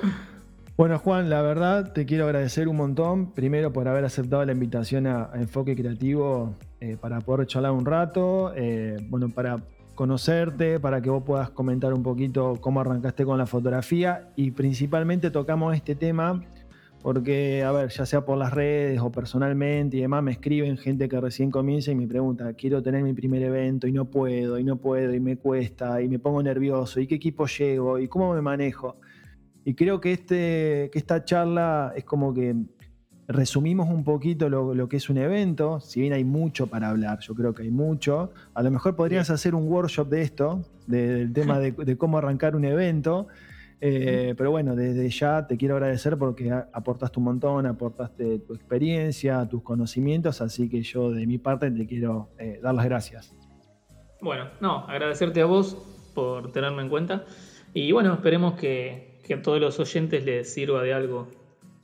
Bueno, Juan, la verdad te quiero agradecer un montón. Primero por haber aceptado la invitación a, Enfoque Creativo eh, para poder charlar un rato. Eh, bueno, para conocerte, para que vos puedas comentar un poquito cómo arrancaste con la fotografía y principalmente tocamos este tema porque, a ver, ya sea por las redes o personalmente y demás, me escriben gente que recién comienza y me pregunta, quiero tener mi primer evento y no puedo, y no puedo, y me cuesta, y me pongo nervioso, y qué equipo llego, y cómo me manejo. Y creo que, este, que esta charla es como que resumimos un poquito lo, que es un evento, si bien hay mucho para hablar, yo creo que hay mucho, a lo mejor podrías hacer un workshop de esto, del tema de, cómo arrancar un evento, eh, pero bueno, desde ya te quiero agradecer porque aportaste un montón, aportaste tu experiencia, tus conocimientos, así que yo de mi parte te quiero eh, dar las gracias. Bueno, no, agradecerte a vos por tenerme en cuenta y bueno, esperemos que, que a todos los oyentes les sirva de algo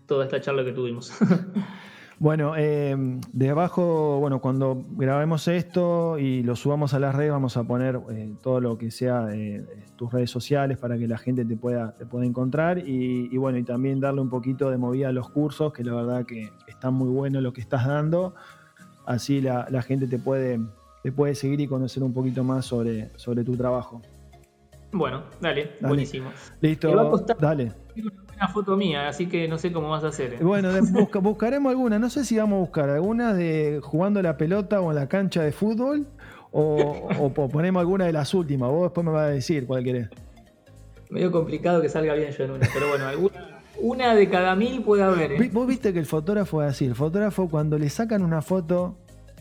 toda esta charla que tuvimos. Bueno, eh, de abajo, bueno, cuando grabemos esto y lo subamos a las redes, vamos a poner eh, todo lo que sea eh, tus redes sociales para que la gente te pueda, te pueda encontrar y, bueno, y también darle un poquito de movida a los cursos, que la verdad que está muy bueno lo que estás dando. Así la, gente te puede, te puede seguir y conocer un poquito más sobre, sobre tu trabajo. Bueno, dale, buenísimo. Listo, dale. Una foto mía, así que no sé cómo vas a hacer. ¿eh? Bueno, buscaremos alguna. No sé si vamos a buscar alguna de jugando la pelota o en la cancha de fútbol o, ponemos alguna de las últimas. Vos después me vas a decir cuál querés. Medio complicado que salga bien yo en una, pero bueno, alguna, una de cada mil puede haber. ¿eh? Vos viste que el fotógrafo es así. El fotógrafo cuando le sacan una foto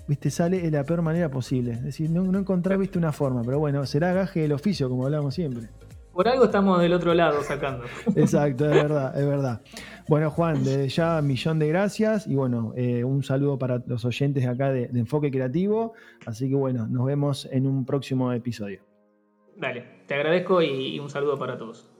viste, sale de la peor manera posible. Es decir, no, no encontrar, viste, una forma. Pero bueno, será gaje del oficio, como hablamos siempre. Por algo estamos del otro lado sacando. Exacto, es verdad, es verdad. Bueno, Juan, desde ya millón de gracias y bueno, eh, un saludo para los oyentes acá de, Enfoque Creativo. Así que bueno, nos vemos en un próximo episodio. Dale, te agradezco y un saludo para todos.